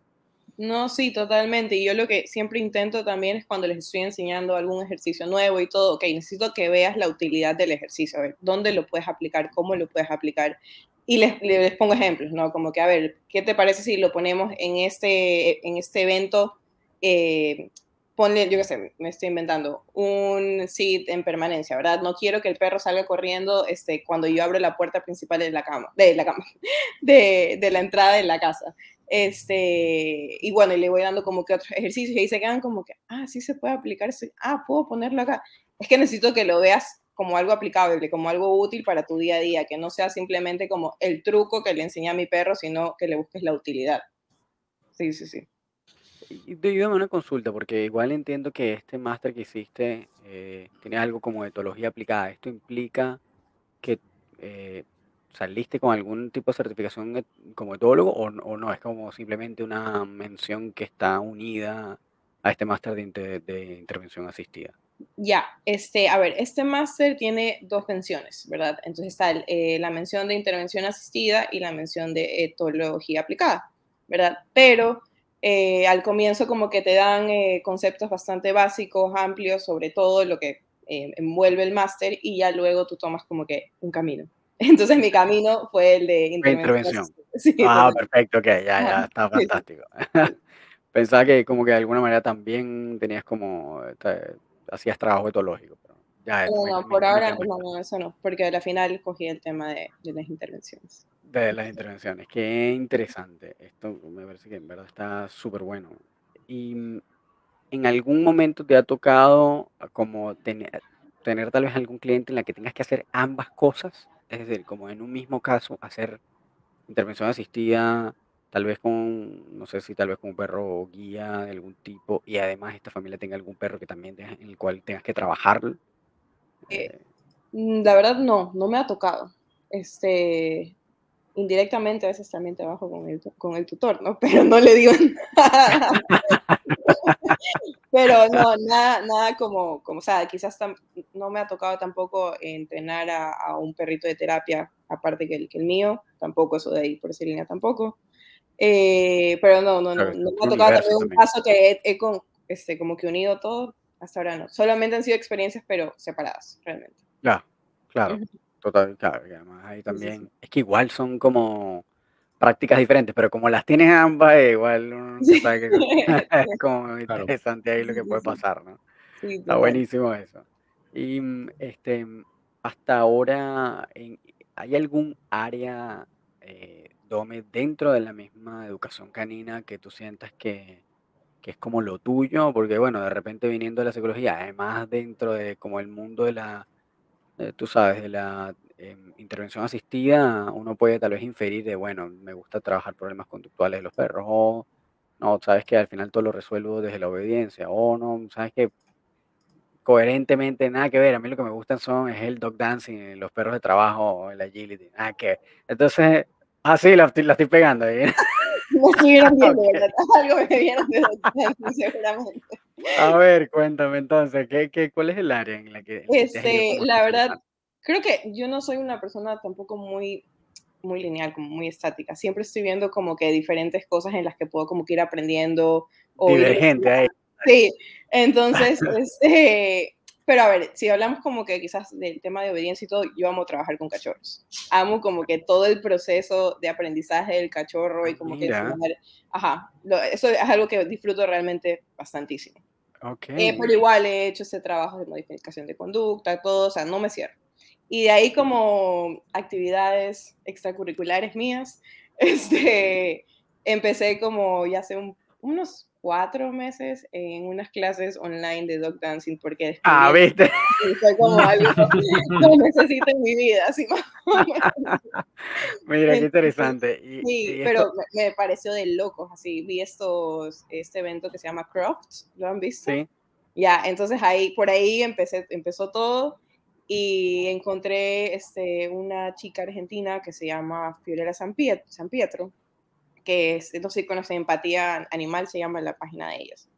C: No, sí, totalmente. Y yo lo que siempre intento también es cuando les estoy enseñando algún ejercicio nuevo y todo, ok, necesito que veas la utilidad del ejercicio, a ver, dónde lo puedes aplicar, cómo lo puedes aplicar. Y les, les pongo ejemplos, ¿no? Como que, a ver, ¿qué te parece si lo ponemos en este, en este evento? Eh, ponle, yo qué sé, me estoy inventando, un sit en permanencia, ¿verdad? No quiero que el perro salga corriendo este, cuando yo abro la puerta principal de la cama, de la cama, de, de la entrada de la casa. Este, y bueno, y le voy dando como que otros ejercicios y ahí se quedan como que, ah, sí se puede aplicar, ah, puedo ponerlo acá. Es que necesito que lo veas como algo aplicable, como algo útil para tu día a día, que no sea simplemente como el truco que le enseñé a mi perro, sino que le busques la utilidad. Sí, sí, sí.
A: Y te una consulta, porque igual entiendo que este máster que hiciste eh, tiene algo como etología aplicada. ¿Esto implica que eh, saliste con algún tipo de certificación como etólogo o, no? Es como simplemente una mención que está unida a este máster de, intervención asistida.
C: Ya, este, a ver, este máster tiene dos menciones, ¿verdad? Entonces está eh, la mención de intervención asistida y la mención de etología aplicada, ¿verdad? Pero eh, al comienzo como que te dan eh, conceptos bastante básicos, amplios sobre todo lo que eh, envuelve el máster y ya luego tú tomas como que un camino. Entonces mi camino fue el de
A: intervención. ah, perfecto, ok, ya, ya, está fantástico. Pensaba que como que de alguna manera también tenías como, hacías trabajo etológico. Pero ya,
C: no, por ahora no, eso no, porque al final cogí el tema de las intervenciones.
A: De las intervenciones, qué interesante. Esto me parece que en verdad está súper bueno. Y mm, en algún momento te ha tocado como tener, tener tal vez algún cliente en la que tengas que hacer ambas cosas, es decir, como en un mismo caso hacer intervención asistida, tal vez con, no sé si tal vez con un perro guía de algún tipo y además esta familia tenga algún perro que también en el cual tengas que trabajar.
C: Eh, mm, la verdad no, no me ha tocado. Este, indirectamente a veces también trabajo con el, con el tutor, ¿no? Pero no le digo nada. Pero no, nada, nada como, como, o sea, quizás no me ha tocado tampoco entrenar a, un perrito de terapia, aparte que el, que el mío, tampoco eso de ahí por esa línea tampoco. Eh, pero no, no, no, no, me ha tocado también un caso que he, con, este, como que unido todo, hasta ahora no. Solamente han sido experiencias, pero separadas, realmente.
A: Ya, claro. Total, claro, y además ahí también, es que igual son como prácticas diferentes, pero como las tienes ambas, igual uno sabe que es como interesante ahí lo que puede pasar, ¿no? Está buenísimo eso. Y mm, este, hasta ahora, ¿hay algún área, eh, Dome, dentro de la misma educación canina que tú sientas que, que es como lo tuyo? Porque bueno, de repente viniendo de la psicología, además dentro de como el mundo de la eh, tú sabes, de la em, intervención asistida, uno puede tal vez inferir de, bueno, me gusta trabajar problemas conductuales de los perros, o no, sabes que al final todo lo resuelvo desde la obediencia, o no, sabes que coherentemente nada que ver, a mí lo que me gustan son es el dog dancing, los perros de trabajo, el agility, nada que Entonces, así la, la estoy pegando ahí. Algo me vieron de seguramente. A ver, cuéntame entonces, ¿qué, qué, cuál es el área en la que...
C: Este, la verdad, creo que yo no soy una persona tampoco muy, muy lineal, como muy estática. Siempre estoy viendo como que diferentes cosas en las que puedo como que ir aprendiendo.
A: O Divergente ahí.
C: Sí, entonces, este, pero a ver, si hablamos como que quizás del tema de obediencia y todo, yo amo trabajar con cachorros. Amo como que todo el proceso de aprendizaje del cachorro y como que... Ajá, eso es algo que disfruto realmente bastantísimo. Okay. Eh, pero igual he hecho ese trabajo de modificación de conducta, todo, o sea, no me cierro. Y de ahí como actividades extracurriculares mías, este, empecé como ya hace unos cuatro meses en unas clases online de dog dancing porque
A: ah, ¿viste?
C: fue como algo que necesito en mi vida. Así
A: Mira, qué interesante.
C: sí, pero me, pareció de locos, así, vi estos, este evento que se llama Croft, ¿lo han visto? Sí. Ya, entonces ahí, por ahí empecé, empezó todo y encontré este, una chica argentina que se llama Fiorella San Pietro que es, si conocen Empatía Animal, se llama la página de ellos.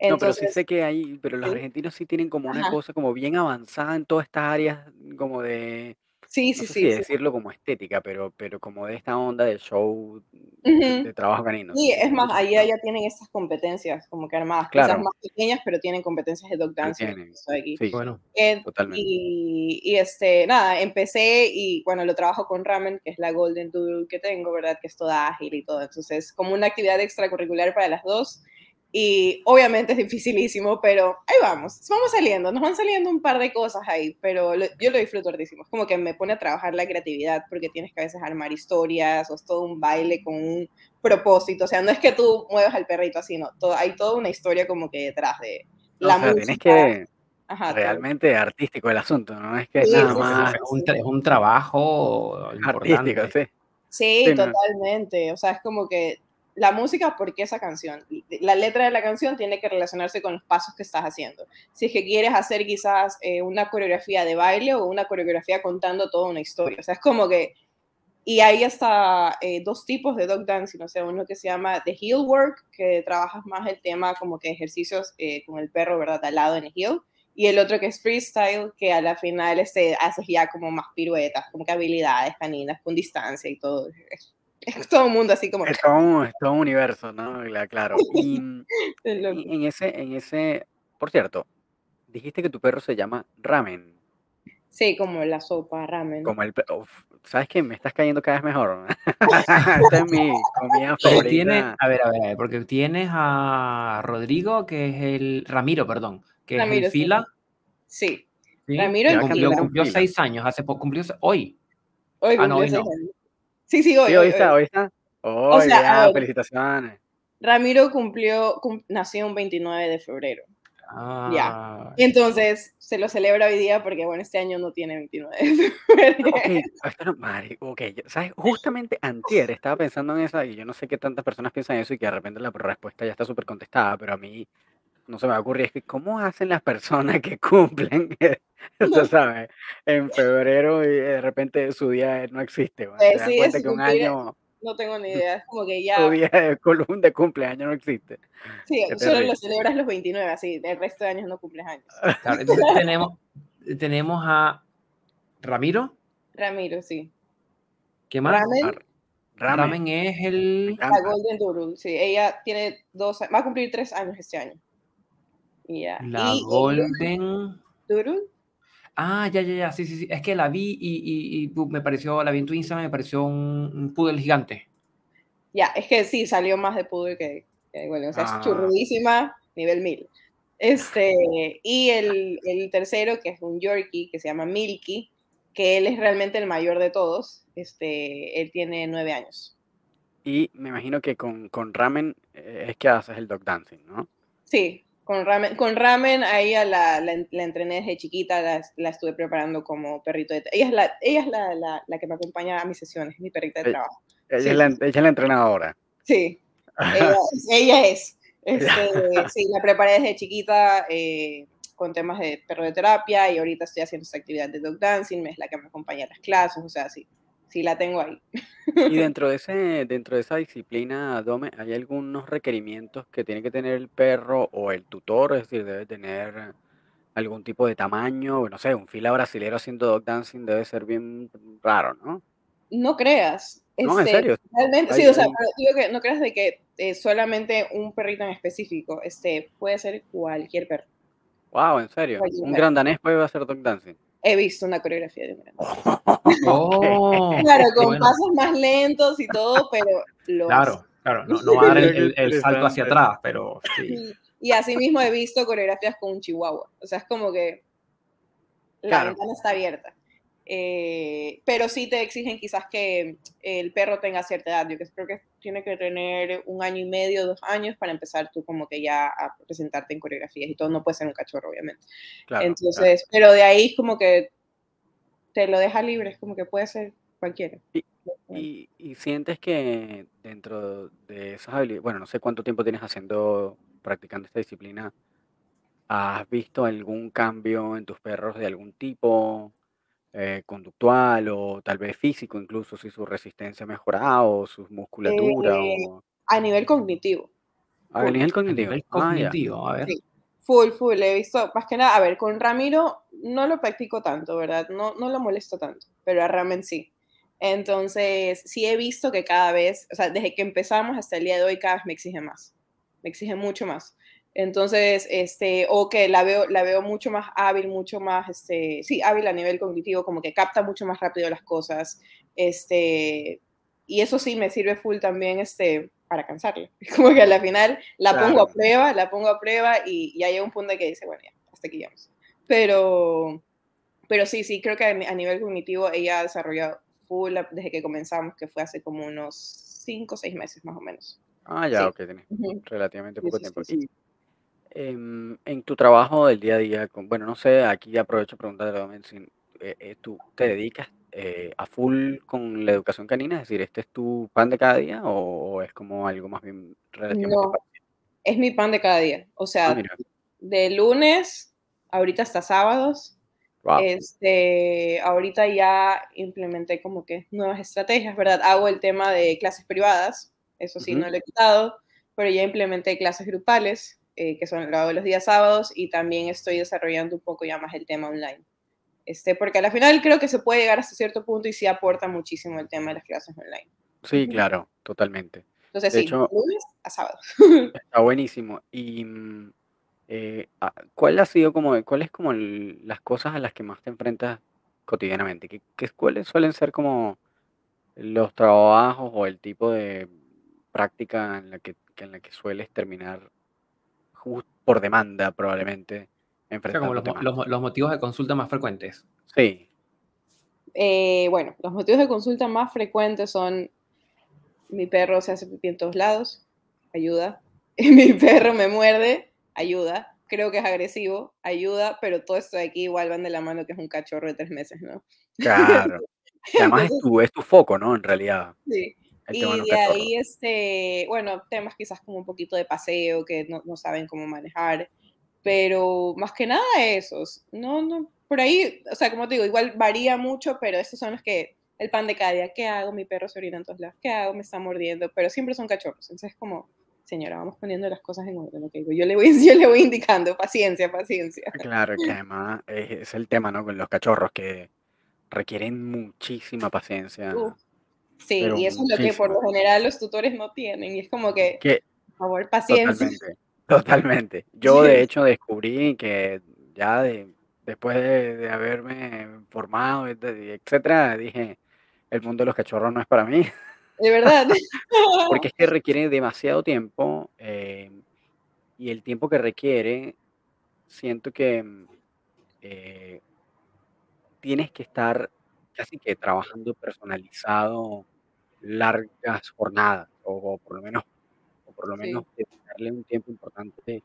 A: no, pero sí sé que hay, pero los argentinos sí tienen como una cosa como bien avanzada en todas estas áreas, como de,
C: Sí,
A: no
C: sí,
A: sé
C: sí.
A: si
C: sí.
A: decirlo como estética, pero, pero como de esta onda de show de,
C: Ujú.
A: de trabajo canino.
C: Sí, es más,
A: mejor.
C: ya tienen estas competencias como que armadas, quizás
A: Claro,
C: más pequeñas, pero tienen competencias de dog dancing
A: tienen.
C: estoy aquí.
A: Sí, sí,
B: Bueno,
C: Eh,
A: totalmente.
C: y, y, este, nada, empecé y bueno, lo trabajo con Ramen, que es la Golden Doodle que tengo, ¿verdad? Que es toda ágil y todo. Entonces, como una actividad extracurricular para las dos. Y obviamente es dificilísimo, pero ahí vamos, vamos saliendo, nos van saliendo un par de cosas ahí, pero lo- yo lo disfruto hartísimo. Es como que me pone a trabajar la creatividad porque tienes que a veces armar historias o es todo un baile con un propósito. O sea, no es que tú muevas al perrito así, no. Todo, hay toda una historia como que detrás de
A: No,
C: la
A: o sea, tienes
C: música.
A: que
C: Ajá,
A: realmente artístico el asunto, no es que es
C: Sí,
A: nada
C: sí, sí,
A: más
B: es un, es un trabajo
A: artístico,
B: importante.
A: sí.
C: Sí,
A: Sí, no.
C: totalmente. O sea, es como que la música, ¿por qué esa canción? La letra de la canción tiene que relacionarse con los pasos que estás haciendo. Si es que quieres hacer quizás eh, una coreografía de baile o una coreografía contando toda una historia. O sea, es como que... Y hay hasta eh, dos tipos de dog dancing, o sea, uno que se llama the heel work, que trabajas más el tema como que ejercicios eh, con el perro, ¿verdad? Al lado en el heel. Y el otro que es freestyle, que a la final este, haces ya como más piruetas, como que habilidades caninas con distancia y todo. Es todo un mundo así como...
A: Es todo, un, es todo un universo, ¿no? La- Claro. Y
C: es loco.
A: en ese, en ese, por cierto, dijiste que tu perro se llama Ramen.
C: Sí, como la sopa, ramen.
A: Como el uf, ¿sabes qué? Me estás cayendo cada vez mejor. Esta es mi comida favorita.
B: a ver, a ver, a ver, porque tienes a Rodrigo, que es el, Ramiro, perdón, que es el
C: sí.
B: fila,
C: Sí,
B: ¿sí?
C: Ramiro
B: cumplió, cumplió seis años, hace poco, cumplió hoy.
C: hoy
B: Ah, no,
C: cumplió
B: hoy
C: seis
B: no.
C: años. Sí, sí, hoy,
A: Sí,
C: hoy,
A: hoy está,
C: hoy.
A: hoy está. Hoy,
C: sea,
A: ya, felicitaciones.
C: Ramiro cumplió, cum- nació un 29 de febrero.
B: Ah,
C: Entonces, se lo celebra hoy día porque, bueno, este año no tiene 29 de febrero.
A: Ok, esto no- madre, ok, ¿sabes? Justamente antier estaba pensando en eso y yo no sé qué tantas personas piensan eso y que de repente la respuesta ya está súper contestada, pero a mí no se me va a ocurrir, es que ¿cómo hacen las personas que cumplen, tú sabes, en febrero y de repente su día no existe? bueno,
C: Pues
A: Se dan
C: sí,
A: cuenta
C: es
A: que un
C: cumplir-
A: año,
C: No tengo ni idea, es como que
A: su
C: ya,
A: día de, de cumpleaños no existe.
C: sí, solo lo celebras los 29, así, el resto de años no cumples años.
B: claro, entonces tenemos, tenemos a Ramiro,
C: Ramiro, sí.
B: ¿qué más?
C: Ramen,
A: Ramen,
B: Ramen es el,
C: la. Golden Doodle, sí, ella tiene dos, va a cumplir tres años este año. Y ya.
B: la
C: y
B: Golden...
C: Doodle,
B: Ah, ya, ya, ya, sí, sí, sí. Es que la vi y, y- me pareció, la vi en tu Instagram, me pareció un, un poodle gigante.
C: Ya, es que sí, salió más de poodle que, que igual, o sea,
A: Ah.
C: es churrudísima, nivel 1000. Este, y el, el tercero, que es un Yorkie, que se llama Milky, que él es realmente el mayor de todos, este, él tiene nueve años.
A: Y me imagino que con, con Ramen eh, es que haces el dog dancing, ¿no?
C: Sí, con ramen, con ramen a ella la, la, la entrené desde chiquita, la, la, estuve preparando como perrito de Ella es, la, ella es la, la, la que me acompaña a mis sesiones, mi perrita de
A: Eh,
C: trabajo.
A: Ella,
C: Sí.
A: es, la, ella es la entrenadora.
C: Sí, ella, ella es. Este, sí, la preparé desde chiquita eh, con temas de perro de terapia y ahorita estoy haciendo esta actividad de dog dancing, es la que me acompaña a las clases, o sea, sí, sí la tengo ahí.
A: Y dentro de, ese, dentro de esa disciplina, Dome, ¿hay algunos requerimientos que tiene que tener el perro o el tutor? Es decir, debe tener algún tipo de tamaño, no sé, un fila brasilero haciendo dog dancing debe ser bien raro, ¿no?
C: No creas.
A: No, en
C: este,
A: serio.
C: Realmente, sí, o sea, pero digo que no creas de que eh, solamente un perrito en específico, este, puede ser cualquier perro.
A: Wow, en serio.
C: Cualquier
A: Un
C: perro.
A: gran danés puede hacer dog dancing.
C: He visto una coreografía de un gran
B: Oh,
C: Claro, con
B: bueno.
C: pasos más lentos y todo, pero lo
B: Claro, claro, no, no va a dar el, el- el salto hacia atrás, pero sí.
C: Y, y así mismo he visto coreografías con un chihuahua. O sea, es como que la
A: Claro.
C: ventana está abierta. Eh, pero sí te exigen quizás que el perro tenga cierta edad. Yo creo que tiene que tener un año y medio, dos años para empezar tú como que ya a presentarte en coreografías y todo. No puede ser un cachorro, obviamente.
A: Claro,
C: Entonces, pero de ahí es como que te lo deja libre, es como que puede ser cualquiera.
A: Y, y sientes que dentro de esas habilidades, bueno, no sé cuánto tiempo tienes haciendo, practicando esta disciplina, ¿has visto algún cambio en tus perros de algún tipo, eh, conductual o tal vez físico, incluso si su resistencia ha mejorado, su musculatura
C: Eh,
A: o
C: A nivel cognitivo.
A: a nivel
B: A
A: cognitivo? Ah,
B: cognitivo, a ver.
C: Sí. Full, full, he visto, más que nada, a ver, con Ramiro no lo practico tanto, ¿verdad? No, no lo molesto tanto, pero a Ramen sí. Entonces, sí he visto que cada vez, o sea, desde que empezamos hasta el día de hoy, cada vez me exige más, me exige mucho más. Entonces, este, o que la veo, la veo mucho más hábil, mucho más, este, sí, hábil a nivel cognitivo, como que capta mucho más rápido las cosas, este, y eso sí me sirve full también, este, para cansarle. Como que al final la pongo a prueba, la pongo a prueba y, y hay un punto que dice, bueno, ya, hasta aquí vamos. Pero, pero sí, sí, creo que a nivel cognitivo ella ha desarrollado full desde que comenzamos, que fue hace como unos 5 o 6 meses más o menos.
A: Ah, ya, ok, tenés relativamente poco tiempo. Y em, en tu trabajo del día a día, con, bueno, no sé, aquí aprovecho para preguntarle si eh, eh, tú te dedicas eh, a full con la educación canina? Es decir, ¿este es tu pan de cada día o, es como algo más bien relativamente
C: No, es mi pan de cada día. O ah, sea, de lunes, ahorita hasta sábados. Este, ahorita ya implementé como que nuevas estrategias, ¿verdad? Hago el tema de clases privadas, eso sí, no lo he quitado, pero ya implementé clases grupales, eh, que son lo hago los días sábados, y también estoy desarrollando un poco ya más el tema online. Este, porque al final creo que se puede llegar hasta cierto punto y sí aporta muchísimo el tema de las clases online.
A: Sí, claro, totalmente.
C: Entonces, sí, lunes a sábado.
A: Está buenísimo. Y mm, eh, ¿cuál ha sido como, cuáles como las cosas a las que más te enfrentas cotidianamente? ¿Qué, qué, cuáles suelen ser como los trabajos o el tipo de práctica en la que, en la que sueles terminar por demanda probablemente?
B: como los, motivos de consulta más frecuentes.
A: Sí.
C: Eh, bueno, los motivos de consulta más frecuentes son mi perro se hace pipí en todos lados, ayuda. mi perro me muerde, ayuda. Creo que es agresivo, ayuda, pero todo esto de aquí igual van de la mano que es un cachorro de tres meses, ¿no?
A: Claro. además es, tu, es tu foco, ¿no? En realidad.
C: Sí. Y de ahí, este, bueno, temas quizás como un poquito de paseo, que no, no saben cómo manejar pero más que nada esos, no, no, por ahí, o sea, como te digo, igual varía mucho, pero esos son los que, el pan de cada día, ¿qué hago? Mi perro se orina en todos lados, ¿qué hago? Me está mordiendo, pero siempre son cachorros, entonces es como, señora, vamos poniendo las cosas en orden, ¿ok? Yo le voy, yo le voy indicando, paciencia, paciencia.
A: Claro, que además es, el tema, ¿no? Con los cachorros que requieren muchísima paciencia.
C: Sí, y eso es lo que por lo general los tutores no tienen, y es como que, por favor, paciencia.
A: Totalmente. Yo de hecho descubrí que ya de, después de, haberme formado, etcétera, dije, el mundo de los cachorros no es para mí.
C: De verdad.
A: Porque es que requiere demasiado tiempo eh, y el tiempo que requiere, siento que eh, tienes que estar casi que trabajando personalizado largas jornadas o por lo menos por lo menos dedicarle un tiempo importante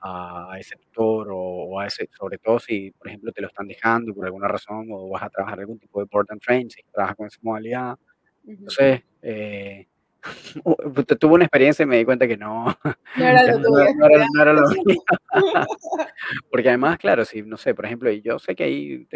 A: a ese tutor o, a ese, sobre todo si, por ejemplo, te lo están dejando por alguna razón o vas a trabajar algún tipo de board and train, si trabajas con esa modalidad. Entonces, eh, tuve una experiencia y me di cuenta que no,
C: no era,
A: lo. Porque además, claro, si, no sé, por ejemplo, yo sé que ahí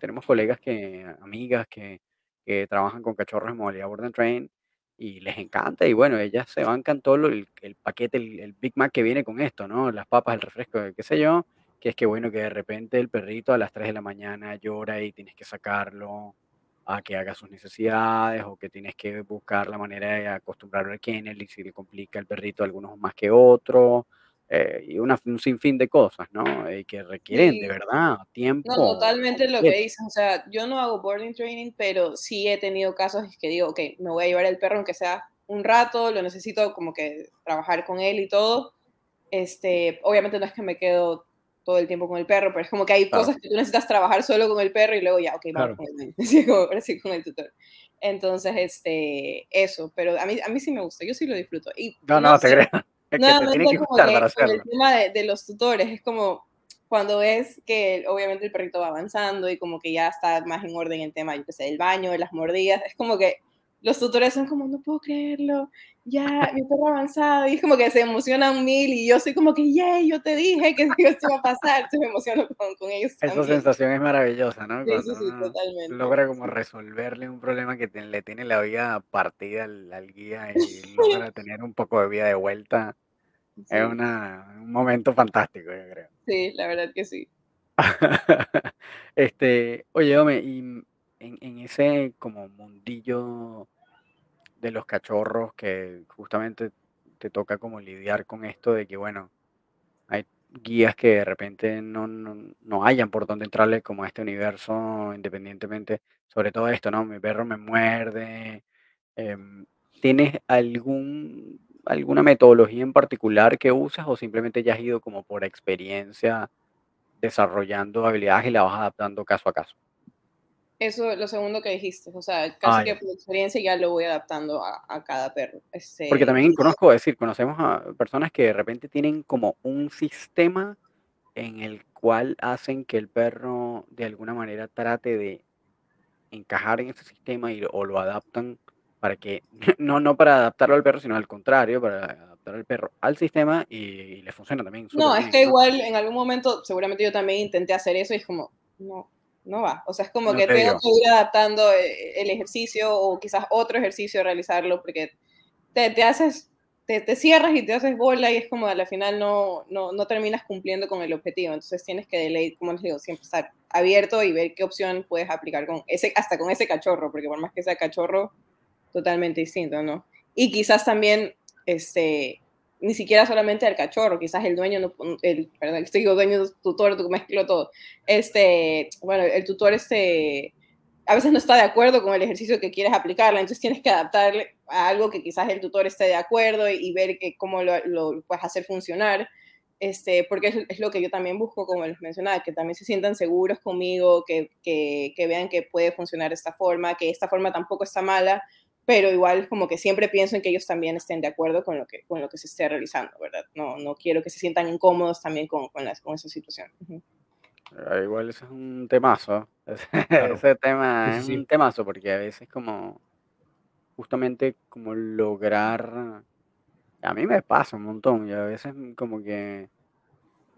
A: tenemos colegas que, amigas que, que trabajan con cachorros en modalidad board and train y les encanta y bueno, ellas se bancan todo el, el paquete, el, Big Mac que viene con esto, ¿no? Las papas, el refresco, qué sé yo, que es que bueno, que de repente el perrito a las 3 de la mañana llora y tienes que sacarlo a que haga sus necesidades o que tienes que buscar la manera de acostumbrarlo al kennel y si le complica el perrito a algunos más que otros. Eh, y una, un sinfín de cosas, ¿no? Y que requieren de verdad tiempo.
C: No, totalmente lo que dices. O sea, yo no hago boarding training, pero sí he tenido casos que digo, ok, me voy a llevar el perro aunque sea un rato, lo necesito como que trabajar con él y todo. Este, obviamente no es que me quedo todo el tiempo con el perro, pero es como que hay cosas que tú necesitas trabajar solo con el perro y luego ya, ok, vamos con el, sí con el tutor. Entonces, este, eso, pero a mí, a mí sí me gusta, yo sí lo disfruto. Y,
A: no, no, te creo
C: no, no, que como el tema de, los tutores, es como cuando ves que obviamente el perrito va avanzando y como que ya está más en orden el tema, yo que sé, del baño, de las mordidas, es como que los tutores son como, no puedo creerlo, ya, mi perro avanzado, y es como que se emocionan mil, y yo soy como que, yay, yo te dije que esto iba a pasar, entonces me emociono con, con ellos.
A: Esa sensación es maravillosa, ¿no?
C: Sí, sí, sí, totalmente.
A: Logra como resolverle un problema que le tiene la vida partida al, guía y logra tener un poco de vida de vuelta. Es un momento fantástico, yo creo.
C: Sí, la verdad que sí.
A: Este, oye, Ome, y en, ese como mundillo de los cachorros que justamente te toca como lidiar con esto de que, bueno, hay guías que de repente no, no, no hayan por dónde entrarle como a este universo, independientemente, sobre todo esto, ¿no? Mi perro me muerde. Em, ¿tienes algún, alguna metodología en particular que usas o simplemente ya has ido como por experiencia desarrollando habilidades y la vas adaptando caso a caso?
C: Eso, lo segundo que dijiste, o sea, casi
A: Ah,
C: que por experiencia ya lo voy adaptando a, a cada perro. Este,
A: Porque también conozco, decir, conocemos a personas que de repente tienen como un sistema en el cual hacen que el perro de alguna manera trate de encajar en ese sistema y, o lo adaptan para que, no, no para adaptarlo al perro, sino al contrario, para adaptar al perro al sistema y, y le funciona también
C: No, es que igual en algún momento, seguramente yo también intenté hacer eso y es como, no, no va. O sea, es como
A: No
C: que
A: te
C: tengo que ir adaptando eh, el ejercicio o quizás otro ejercicio realizarlo porque te, te haces, te, te cierras y te haces bola y es como al final no, no, no terminas cumpliendo con el objetivo. Entonces tienes que, delay, como les digo, siempre estar abierto y ver qué opción puedes aplicar con ese, hasta con ese cachorro, porque por más que sea cachorro, totalmente distinto, ¿no? Y quizás también, este, ni siquiera solamente al cachorro, quizás el dueño, no, el, perdón, digo dueño, tutor, mezclo todo. Este, bueno, el tutor, este, a veces no está de acuerdo con el ejercicio que quieres aplicarla, entonces tienes que adaptarle a algo que quizás el tutor esté de acuerdo y, ver que, cómo lo, lo, puedes hacer funcionar. Este, porque es, lo que yo también busco, como les mencionaba, que también se sientan seguros conmigo, que, que, que vean que puede funcionar esta forma, que esta forma tampoco está mala, pero igual como que siempre pienso en que ellos también estén de acuerdo con lo que, con lo que se esté realizando, ¿verdad? No, no quiero que se sientan incómodos también con, con, las, con esa situación. Uh
A: -huh. Igual ese es un temazo, claro. ese tema es sí. un temazo porque a veces como justamente como lograr, a mí me pasa un montón y a veces como que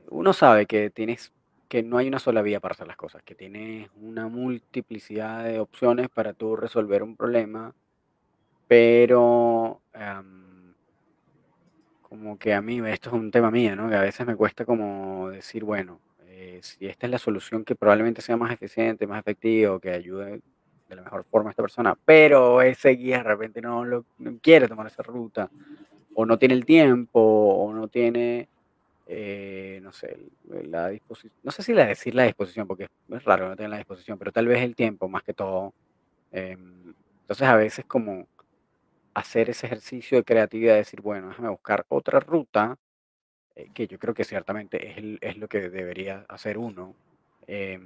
A: uno sabe que tienes que no hay una sola vía para hacer las cosas, que tienes una multiplicidad de opciones para tú resolver un problema pero como que a mí, esto es un tema mío, ¿no? Que a veces me cuesta como decir, bueno, eh, si esta es la solución que probablemente sea más eficiente, más efectiva, que ayude de la mejor forma a esta persona, pero ese guía de repente no, lo, quiere tomar esa ruta, o no tiene el tiempo, o no tiene, eh, no sé, la disposición, no sé si la decir la disposición, porque es raro no tener la disposición, pero tal vez el tiempo más que todo. Eh, entonces a veces como hacer ese ejercicio de creatividad, decir, bueno, déjame buscar otra ruta, eh, que yo creo que ciertamente es, el, es, lo que debería hacer uno. Eh,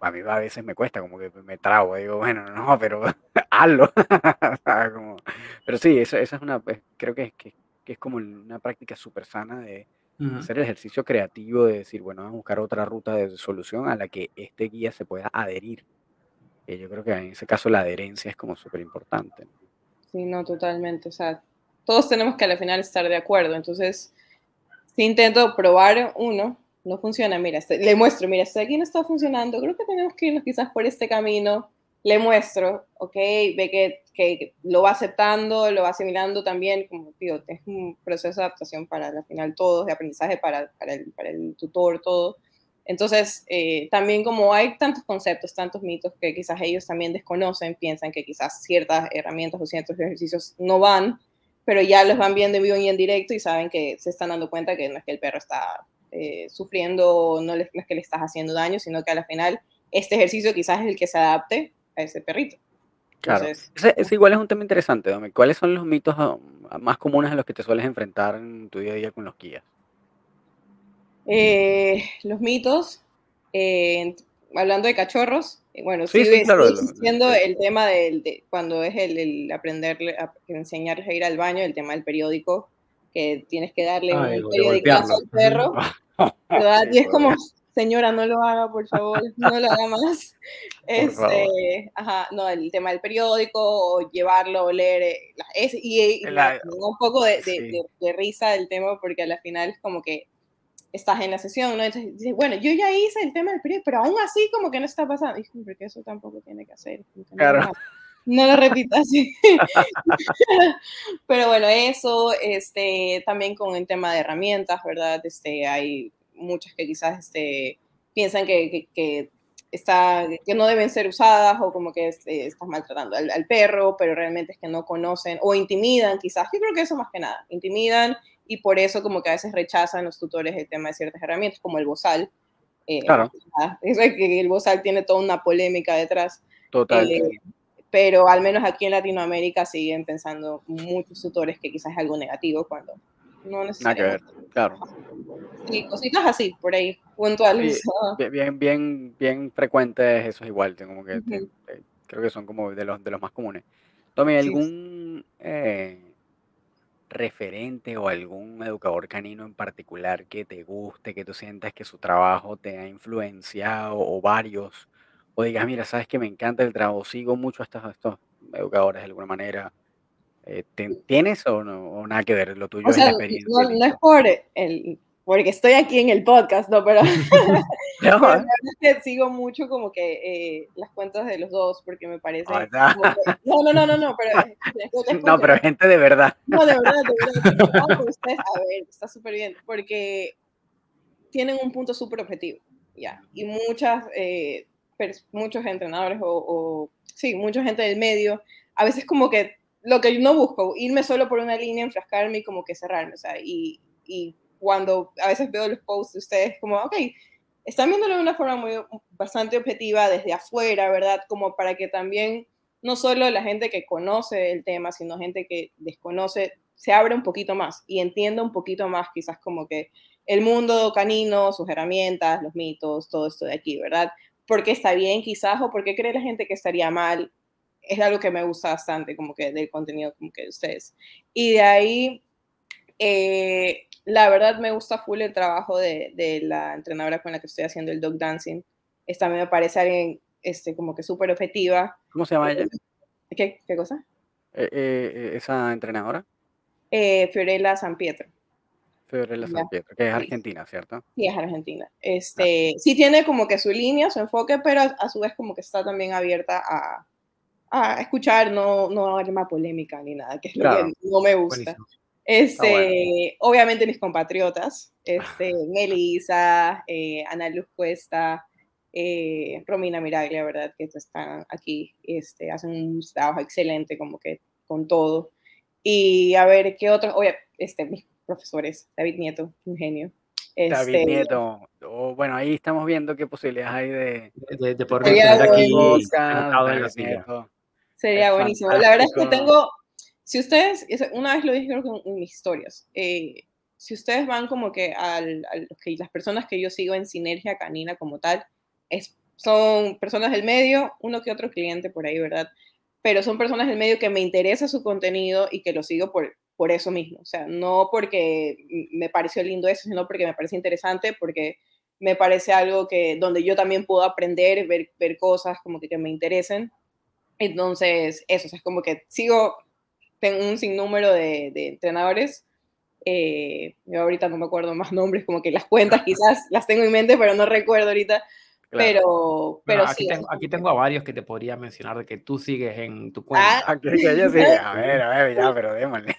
A: a mí a veces me cuesta, como que me trago, digo, bueno, no, pero hazlo. como, pero sí, eso, esa es una, pues, creo que es, que, que es como una práctica súper sana de hacer el ejercicio creativo, de decir, bueno, vamos a buscar otra ruta de solución a la que este guía se pueda adherir. Eh, yo creo que en ese caso la adherencia es como súper importante.
C: Sí, no, totalmente. O sea, todos tenemos que al final estar de acuerdo. Entonces, si intento probar uno, no funciona, mira, este, le muestro, mira, este aquí no está funcionando, creo que tenemos que irnos quizás por este camino, le muestro, ok, ve que, que lo va aceptando, lo va asimilando también, como digo, es un proceso de adaptación para al final todos, de aprendizaje para, para, el, para el tutor, todo. Entonces, eh, también como hay tantos conceptos, tantos mitos que quizás ellos también desconocen, piensan que quizás ciertas herramientas o ciertos ejercicios no van, pero ya los van viendo en vivo y en directo y saben que se están dando cuenta que no es que el perro está eh, sufriendo, no, le, no, es que le estás haciendo daño, sino que al final este ejercicio quizás es el que se adapte a ese perrito.
A: Claro, Entonces, ese, ese, igual es un tema interesante, Domi. ¿Cuáles son los mitos más comunes a los que te sueles enfrentar en tu día a día con los guías?
C: Eh, los mitos, eh, hablando de cachorros, eh, bueno,
A: sí,
C: sigue,
A: sí, claro,
C: sigue existiendo el tema del, de, cuando es el, el aprenderle, a, enseñarles a ir al baño, el tema del periódico, que tienes que darle
B: Ay,
C: un periodicazo al perro, ¿verdad? y es como, señora, no lo haga, por favor, no lo haga más. Este, ajá, no, el tema del periódico, o llevarlo, oler, eh, es, y, y la, un poco de, de, sí. de, de, risa el tema, porque al final es como que estás en la sesión, ¿no? Entonces dices, bueno, yo ya hice el tema del periódico, pero aún así como que no está pasando. Y porque eso tampoco tiene que hacer.
A: Claro.
C: No lo repitas. Pero bueno, eso, este, también con el tema de herramientas, ¿verdad? Este, hay muchas que quizás este, piensan que, que, está, que no deben ser usadas o como que este, estás maltratando al, al, perro, pero realmente es que no conocen o intimidan quizás. Yo creo que eso más que nada, intimidan y por eso como que a veces rechazan los tutores el tema de ciertas herramientas, como el bozal.
A: Eh, claro.
C: Es que el bozal tiene toda una polémica detrás.
A: Total.
C: Eh, pero al menos aquí en Latinoamérica siguen pensando muchos tutores que quizás es algo negativo cuando no necesariamente.
A: Nada que ver, claro.
C: Y cositas así, por ahí, puntuales.
A: Sí, bien, bien, bien frecuentes, eso es igual, como que, uh -huh. te, creo que son como de los, de los más comunes. Tommy, ¿algún sí. eh, referente o algún educador canino en particular que te guste, que tú sientas que su trabajo te ha influenciado o varios? O digas, mira, sabes que me encanta el trabajo, sigo mucho a estos, a estos educadores de alguna manera. Eh, ¿Tienes o, no, o nada que ver lo tuyo?
C: O
A: es la experiencia
C: no, no, es por el, porque estoy aquí en el podcast, no, pero,
A: no,
C: pero que sigo mucho como que eh, las cuentas de los dos, porque me parece... Oh, no. Que, no, no, no, no, no, pero...
A: Después, no, pero gente de verdad.
C: No, de verdad, de verdad. No, ustedes, a ver, está súper bien, porque tienen un punto súper objetivo, ya, y muchas, eh, muchos entrenadores o, o, sí, mucha gente del medio, a veces como que lo que yo no busco, irme solo por una línea, enfrascarme y como que cerrarme, o sea, y, y cuando a veces veo los posts de ustedes, como, ok, están viéndolo de una forma muy, bastante objetiva desde afuera, ¿verdad? Como para que también, no solo la gente que conoce el tema, sino gente que desconoce, se abra un poquito más y entienda un poquito más quizás como que el mundo canino, sus herramientas, los mitos, todo esto de aquí, ¿verdad? Porque está bien quizás o porque cree la gente que estaría mal, es algo que me gusta bastante, como que del contenido como que de ustedes. Y de ahí, eh, la verdad me gusta full el trabajo de, de, la entrenadora con la que estoy haciendo el dog dancing. Esta me parece alguien este, como que súper objetiva.
A: ¿Cómo se llama ella?
C: ¿Qué, qué cosa?
A: Eh, eh, ¿Esa entrenadora?
C: Eh, Fiorella San Pietro.
A: Fiorella San Pietro, que es argentina, ¿cierto?
C: Sí, es argentina. Este, ah. Sí tiene como que su línea, su enfoque, pero a, a su vez como que está también abierta a, a escuchar, no, no arma polémica ni nada, que es claro. lo que no me gusta. Este, bueno. Obviamente mis compatriotas, este, Melissa, eh, Ana Luz Cuesta, eh, Romina Miraglia, ¿verdad? Que están aquí, este, hacen un trabajo excelente como que con todo. Y a ver, ¿qué otros? Oye, este, mis profesores, David Nieto, un genio.
A: Este, David Nieto. Oh, bueno, ahí estamos viendo qué posibilidades hay de,
B: de, de poder tener aquí.
C: Sería buenísimo. La verdad es que tengo, si ustedes, una vez lo dije creo que en mis historias, eh, si ustedes van como que al, al, que las personas que yo sigo en Sinergia Canina como tal, es, son personas del medio, uno que otro cliente por ahí, ¿verdad? Pero son personas del medio que me interesa su contenido y que lo sigo por, por eso mismo. O sea, no porque me pareció lindo eso, sino porque me parece interesante, porque me parece algo que donde yo también puedo aprender, ver, ver cosas como que, que me interesen entonces, eso, o sea, es como que sigo, tengo un sinnúmero de, de entrenadores. Eh, yo ahorita no me acuerdo más nombres, como que las cuentas quizás las tengo en mente, pero no recuerdo ahorita. Claro. Pero, pero
B: bueno, aquí,
C: sí,
B: tengo, aquí tengo a varios que te podría mencionar de que tú sigues en tu cuenta.
A: Ah, que, que yo sigue. A ver, a ver, ya, pero démosle.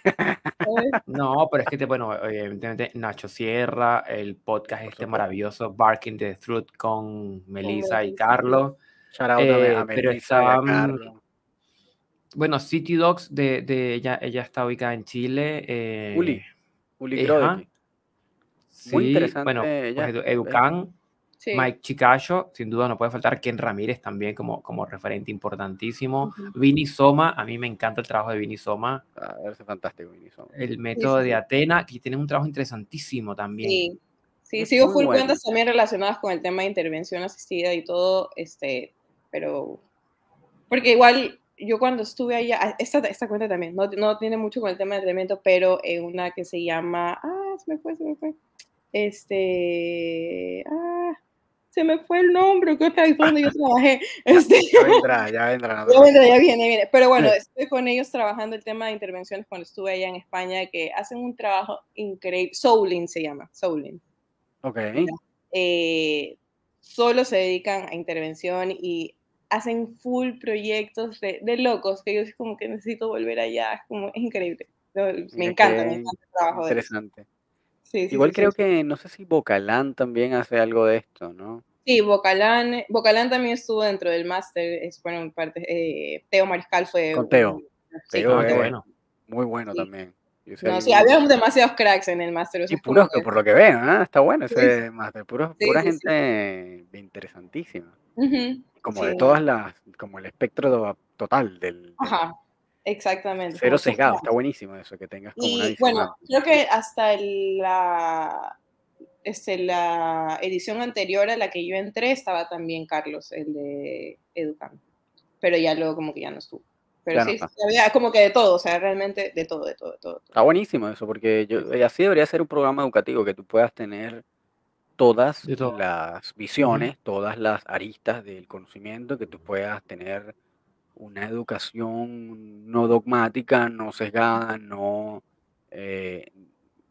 B: No, pero es que, te, bueno, evidentemente Nacho Sierra, el podcast este maravilloso, Barking the Truth con Melissa y Carlos.
A: Eh, a pero estaban,
B: bueno, City Dogs de, de, ella, ella está ubicada en Chile. Eh,
A: Uli, Uli
B: sí, Muy interesante. Bueno, ella, pues Educan, sí. Mike Chicacho, sin duda no puede faltar. Ken Ramírez también como, como referente importantísimo. Uh -huh. Vini Soma, a mí me encanta el trabajo de Vini Soma.
A: A ver, es fantástico, Vini Soma.
B: El método sí, de Atena, que tiene un trabajo interesantísimo también.
C: Sí. Sí, es sigo full bueno. cuentas también relacionadas con el tema de intervención asistida y todo, este, pero porque igual yo cuando estuve allá, esta, esta cuenta también, no, no tiene mucho con el tema de entrenamiento, pero en una que se llama, ah, se me fue, se me fue, este, ah, se me fue el nombre, que es donde yo trabajé. Este,
A: ya vendrá, ya vendrá.
C: Ya vendrá, ya viene, viene. Pero bueno, estoy con ellos trabajando el tema de intervenciones cuando estuve allá en España, que hacen un trabajo increíble, Soulin se llama, Soulin.
A: Ok.
C: Eh, solo se dedican a intervención y hacen full proyectos de, de locos, que yo es como que necesito volver allá, es como, es increíble. Me encanta, me encanta el trabajo
A: interesante. Sí, sí, Igual creo que, no sé si Bocalán también hace algo de esto, ¿no?
C: Sí, Bocalán, Bocalán también estuvo dentro del máster, es, bueno, parte, eh, Teo Mariscal fue...
A: Con Teo. Teo es bueno. muy bueno también.
C: No, sí, había demasiados cracks en el máster.
A: Y puros, que... por lo que veo, ¿no? está bueno ese máster, pura gente interesantísima. Como de todas las, como el espectro total del...
C: Ajá, exactamente.
A: Cero sesgado, está buenísimo eso, que tengas como
C: y, Bueno, creo que hasta la, este, la edición anterior a la que yo entré estaba también Carlos, el de Educando, pero ya luego como que ya no estuvo. Pero sí, había como que de todo, o sea, realmente de todo, de todo, de todo.
A: Está buenísimo eso, porque yo, eh, así debería ser un programa educativo, que tú puedas tener todas las visiones, todas las aristas del conocimiento, que tú puedas tener una educación no dogmática, no sesgada, no eh,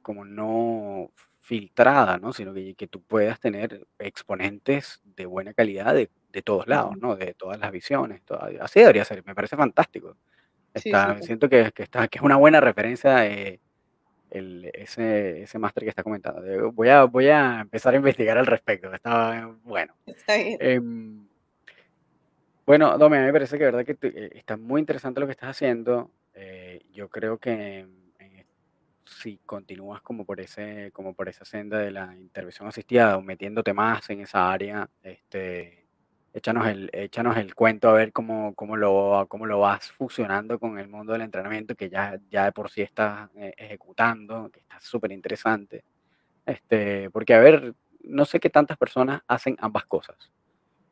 A: como no filtrada, ¿no? sino que, que, tú puedas tener exponentes de buena calidad de de todos lados, ¿no? De todas las visiones. así debería ser, me parece fantástico. Está, Siento que, que, está, que es una buena referencia eh, el, ese, ese máster que está comentando. Voy a, voy a empezar a investigar al respecto. Está bueno.
C: Está bien.
A: Em, bueno, Dome, a mí me parece que verdad que eh, está muy interesante lo que estás haciendo. Eh, yo creo que si continúas como por ese, como por esa senda de la intervención asistida o metiéndote más en esa área, este, échanos el, échanos el cuento a ver cómo, cómo, lo, cómo lo vas fusionando con el mundo del entrenamiento que ya, ya de por sí estás eh, ejecutando, que está súper interesante. Este, porque, a ver, no sé qué tantas personas hacen ambas cosas.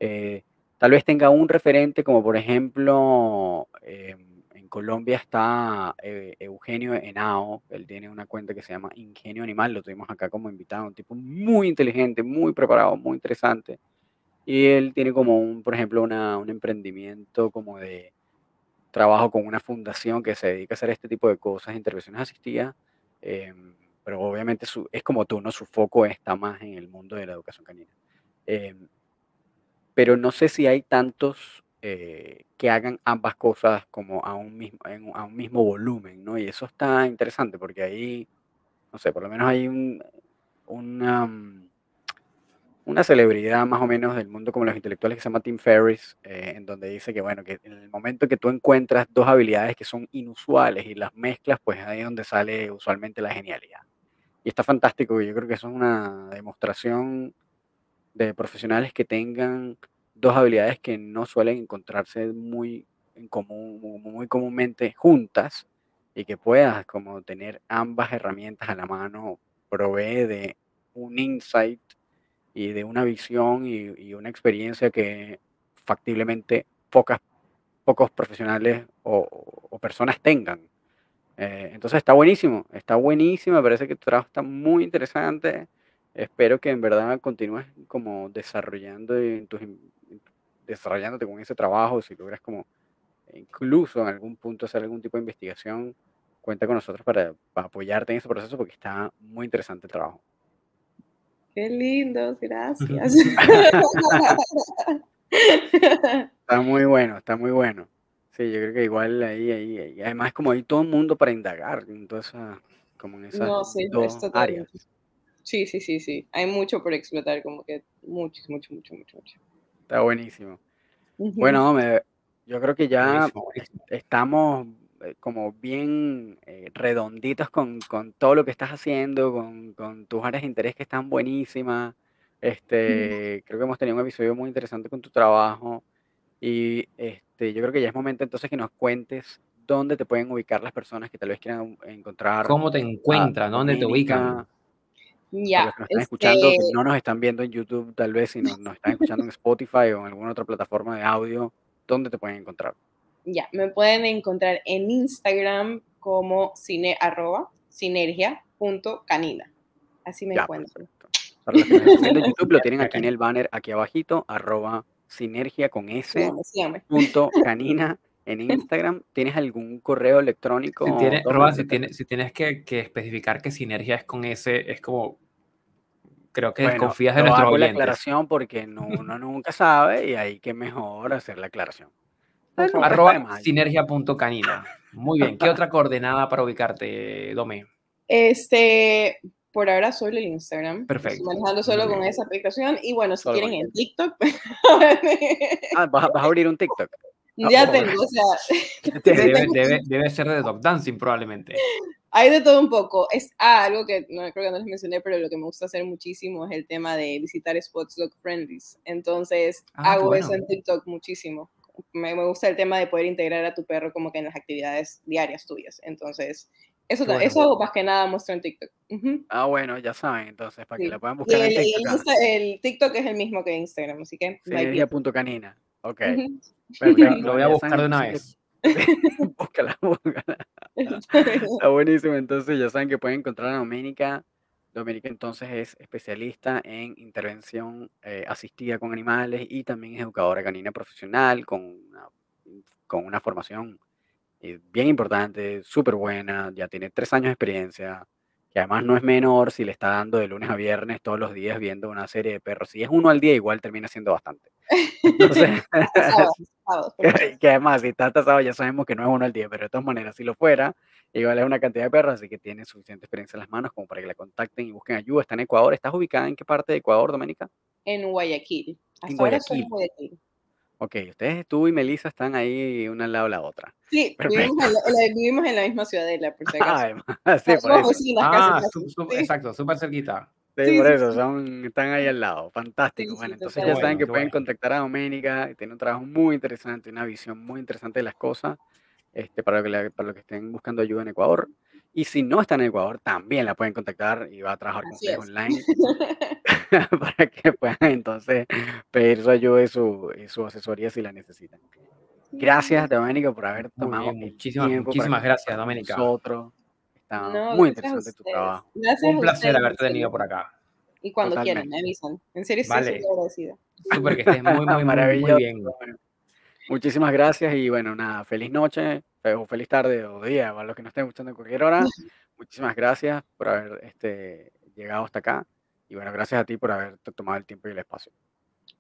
A: Eh, tal vez tenga un referente como, por ejemplo, em, en Colombia está eh, Eugenio Henao, él tiene una cuenta que se llama Ingenio Animal, lo tuvimos acá como invitado, un tipo muy inteligente, muy preparado, muy interesante y él tiene como un, por ejemplo, una, un emprendimiento como de trabajo con una fundación que se dedica a hacer este tipo de cosas, intervenciones asistidas, em, pero obviamente su, es como tú, ¿no? Su foco está más en el mundo de la educación canina. Em, pero no sé si hay tantos eh, que hagan ambas cosas como a un, mismo, a un mismo volumen, ¿no? Y eso está interesante porque ahí, no sé, por lo menos hay un, una una celebridad más o menos del mundo como los intelectuales que se llama Tim Ferriss, eh, en donde dice que, bueno, que en el momento que tú encuentras dos habilidades que son inusuales y las mezclas, pues ahí es donde sale usualmente la genialidad. Y está fantástico, yo creo que eso es una demostración de profesionales que tengan dos habilidades que no suelen encontrarse muy común, muy comúnmente juntas y que puedas como tener ambas herramientas a la mano provee de un insight y de una visión y, una experiencia que factiblemente pocas, pocos profesionales o, personas tengan. Eh, entonces está buenísimo, está buenísimo, me parece que tu trabajo está muy interesante. Espero que en verdad continúes como desarrollando desarrollándote con ese trabajo, si logras como incluso en algún punto hacer algún tipo de investigación, cuenta con nosotros para apoyarte en ese proceso porque está muy interesante el trabajo.
C: Qué lindo, gracias.
A: está muy bueno, está muy bueno. Sí, yo creo que igual ahí, ahí, ahí. además como hay todo el mundo para indagar en como en esas no, sí, dos áreas.
C: Sí, sí, sí, sí. Hay mucho por explotar, como que mucho, mucho, mucho, mucho, mucho.
A: Está buenísimo. Bueno, me, yo creo que ya estamos como bien eh, redonditos con, con, todo lo que estás haciendo, con, con, tus áreas de interés que están buenísimas. Este, Creo que hemos tenido un episodio muy interesante con tu trabajo y este, yo creo que ya es momento entonces que nos cuentes dónde te pueden ubicar las personas que tal vez quieran encontrar.
B: ¿Cómo te encuentran? ¿Dónde te ubican?
C: Ya.
A: Los que nos están escuchando, que este no nos están viendo en YouTube tal vez, sino nos están escuchando en Spotify o en alguna otra plataforma de audio, ¿dónde te pueden encontrar?
C: Ya, me pueden encontrar en Instagram como cine, arroba, sinergia.canina. Así me encuentro.
A: Para los que están en YouTube, lo tienen aquí en el banner, aquí abajito, arroba sinergia con S, punto canina en Instagram. ¿Tienes algún correo electrónico?
B: Si, tiene, si, tienes, si tienes que, que, especificar que sinergia es con S, es como creo que confías en nuestro
A: la aclaración porque no, uno nunca sabe y hay que mejor hacer la aclaración.
B: Arroba sinergia.canina. Muy bien. ¿Qué otra coordenada para ubicarte, Dome?
C: Este, por ahora solo el Instagram.
B: Perfecto.
C: manejando solo con esa aplicación. Y bueno, si quieren el TikTok.
A: ah, ¿vas, a abrir un TikTok.
C: Ya tengo, o sea.
B: Debe, debe, ser de Dog Dancing, probablemente.
C: Hay de todo un poco. Es ah, algo que no creo que no les mencioné, pero lo que me gusta hacer muchísimo es el tema de visitar spots dog friendly. Entonces, ah, hago eso en TikTok muchísimo. Me, me, gusta el tema de poder integrar a tu perro como que en las actividades diarias tuyas. Entonces, eso, eso más que nada muestro en TikTok.
A: Ah, bueno, ya saben, entonces, para que la puedan buscar el, en
C: TikTok. El, TikTok es el mismo que Instagram, así que...
A: canina Ok.
B: Lo voy a buscar de una vez.
A: búscala, búscala. Está buenísimo, entonces ya saben que pueden encontrar a Doménica. Doménica entonces es especialista en intervención eh, asistida con animales y también es educadora canina profesional con con una formación eh, bien importante, súper buena, ya tiene tres años de experiencia, que además no es menor si le está dando de lunes a viernes todos los días viendo una serie de perros. Si es uno al día, igual termina siendo bastante. Entonces, que, además, si está tasado, ya sabemos que no es uno al día, pero de todas maneras, si lo fuera, igual es una cantidad de perros, así que tiene suficiente experiencia en las manos como para que la contacten y busquen ayuda. Está en Ecuador. ¿Estás ubicada en qué parte de Ecuador, Doménica?
C: En Guayaquil.
A: en Guayaquil. Ok, ustedes, tú y Melissa están ahí una al lado de la otra.
C: Sí, vivimos en, la, misma ciudadela, por si acaso.
A: Ah, sí, por eso.
B: ah, exacto, súper cerquita.
A: Sí, por eso, son, están ahí al lado. Fantástico. bueno, entonces ya saben que pueden contactar a Doménica, tiene un trabajo muy interesante, una visión muy interesante de las cosas, este, para, que, para los que estén buscando ayuda en Ecuador. Y si no están en Ecuador, también la pueden contactar y va a trabajar con ustedes online para que puedan entonces pedir su ayuda y su, su asesoría si la necesitan. Gracias, Doménica, por haber tomado
B: muchísimas, muchísimas gracias, Doménica.
A: Nosotros. Está muy interesante tu trabajo.
B: Un placer haberte tenido por acá.
C: Y cuando quieran, me avisan. En serio, estoy súper agradecida.
B: Súper que estés muy, muy, maravilloso. Muy bien.
A: Muchísimas gracias y bueno, nada, feliz noche, o feliz tarde o día, para los que no estén escuchando en cualquier hora. Muchísimas gracias por haber este, llegado hasta acá y bueno, gracias a ti por haber tomado el tiempo y el espacio.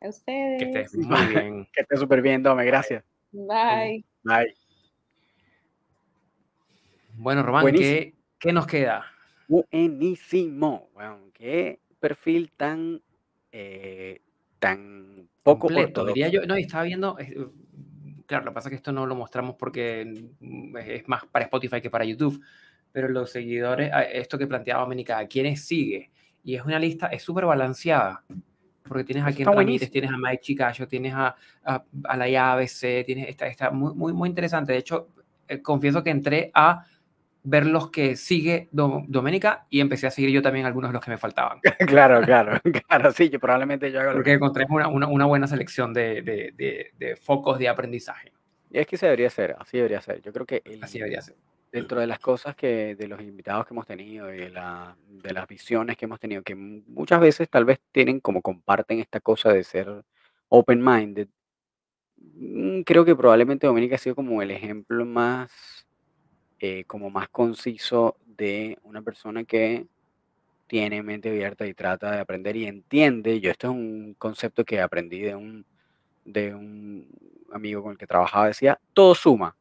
C: A ustedes.
B: Que estés muy bien.
A: que estés súper bien, Dome, gracias.
C: Bye.
A: Bye.
B: Bueno, Román, ¿qué, ¿qué, nos queda?
A: Buenísimo. Bueno, qué perfil tan, eh, tan poco
B: completo, diría yo. No, estaba viendo, claro, lo que pasa es que esto no lo mostramos porque mm, es más para Spotify que para YouTube, pero los seguidores, esto que planteaba Dominica, ¿a quiénes sigue? Y es una lista, es súper balanceada, porque tienes a Ken Ramírez, tienes a Mike Chicayo, tienes a, a, la IABC, tienes, está, está muy, muy, muy interesante. De hecho, eh, confieso que entré a ver los que sigue Doménica y empecé a seguir yo también algunos de los que me faltaban.
A: claro, claro, claro, sí, yo probablemente yo hago
B: Porque encontré una, una, una, buena selección de, de, de, focos de aprendizaje.
A: Y es que se debería ser, así debería ser. Yo creo que
B: así debería ser.
A: dentro de las cosas que, de los invitados que hemos tenido y de, la, de las visiones que hemos tenido, que muchas veces tal vez tienen como comparten esta cosa de ser open-minded, mm, creo que probablemente Doménica ha sido como el ejemplo más eh, como más conciso de una persona que tiene mente abierta y trata de aprender y entiende. Yo esto es un concepto que aprendí de un, de un amigo con el que trabajaba, decía, todo suma.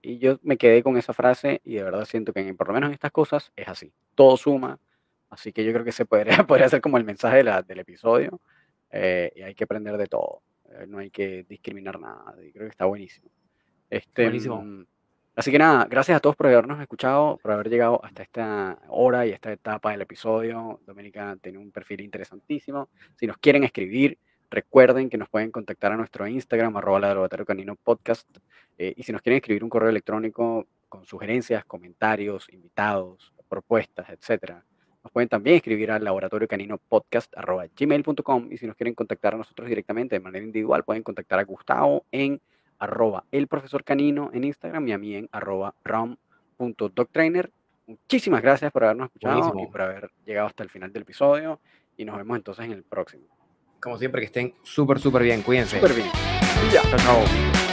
A: Y yo me quedé con esa frase y de verdad siento que por lo menos en estas cosas es así, todo suma. Así que yo creo que se podría, podría ser como el mensaje del episodio eh, y hay que aprender de todo. Eh, no hay que discriminar nada. Y creo que está buenísimo. Este,
B: buenísimo.
A: Mm, Así que nada, gracias a todos por habernos escuchado, por haber llegado hasta esta hora y esta etapa del episodio. Doménica tiene un perfil interesantísimo. Si nos quieren escribir, recuerden que nos pueden contactar a nuestro Instagram, arroba laboratorio canino podcast. Eh, y si nos quieren escribir un correo electrónico con sugerencias, comentarios, invitados, propuestas, etcétera, nos pueden también escribir al laboratorio canino podcast gmail.com. Y si nos quieren contactar a nosotros directamente de manera individual, pueden contactar a Gustavo en arroba el profesor canino en Instagram y a mí en arroba ram.doctrainer. Muchísimas gracias por habernos escuchado y por haber llegado hasta el final del episodio y nos vemos entonces en el próximo.
B: Como siempre, que estén súper, súper bien. Cuídense.
A: Súper bien.
B: Ya. Chao, chao.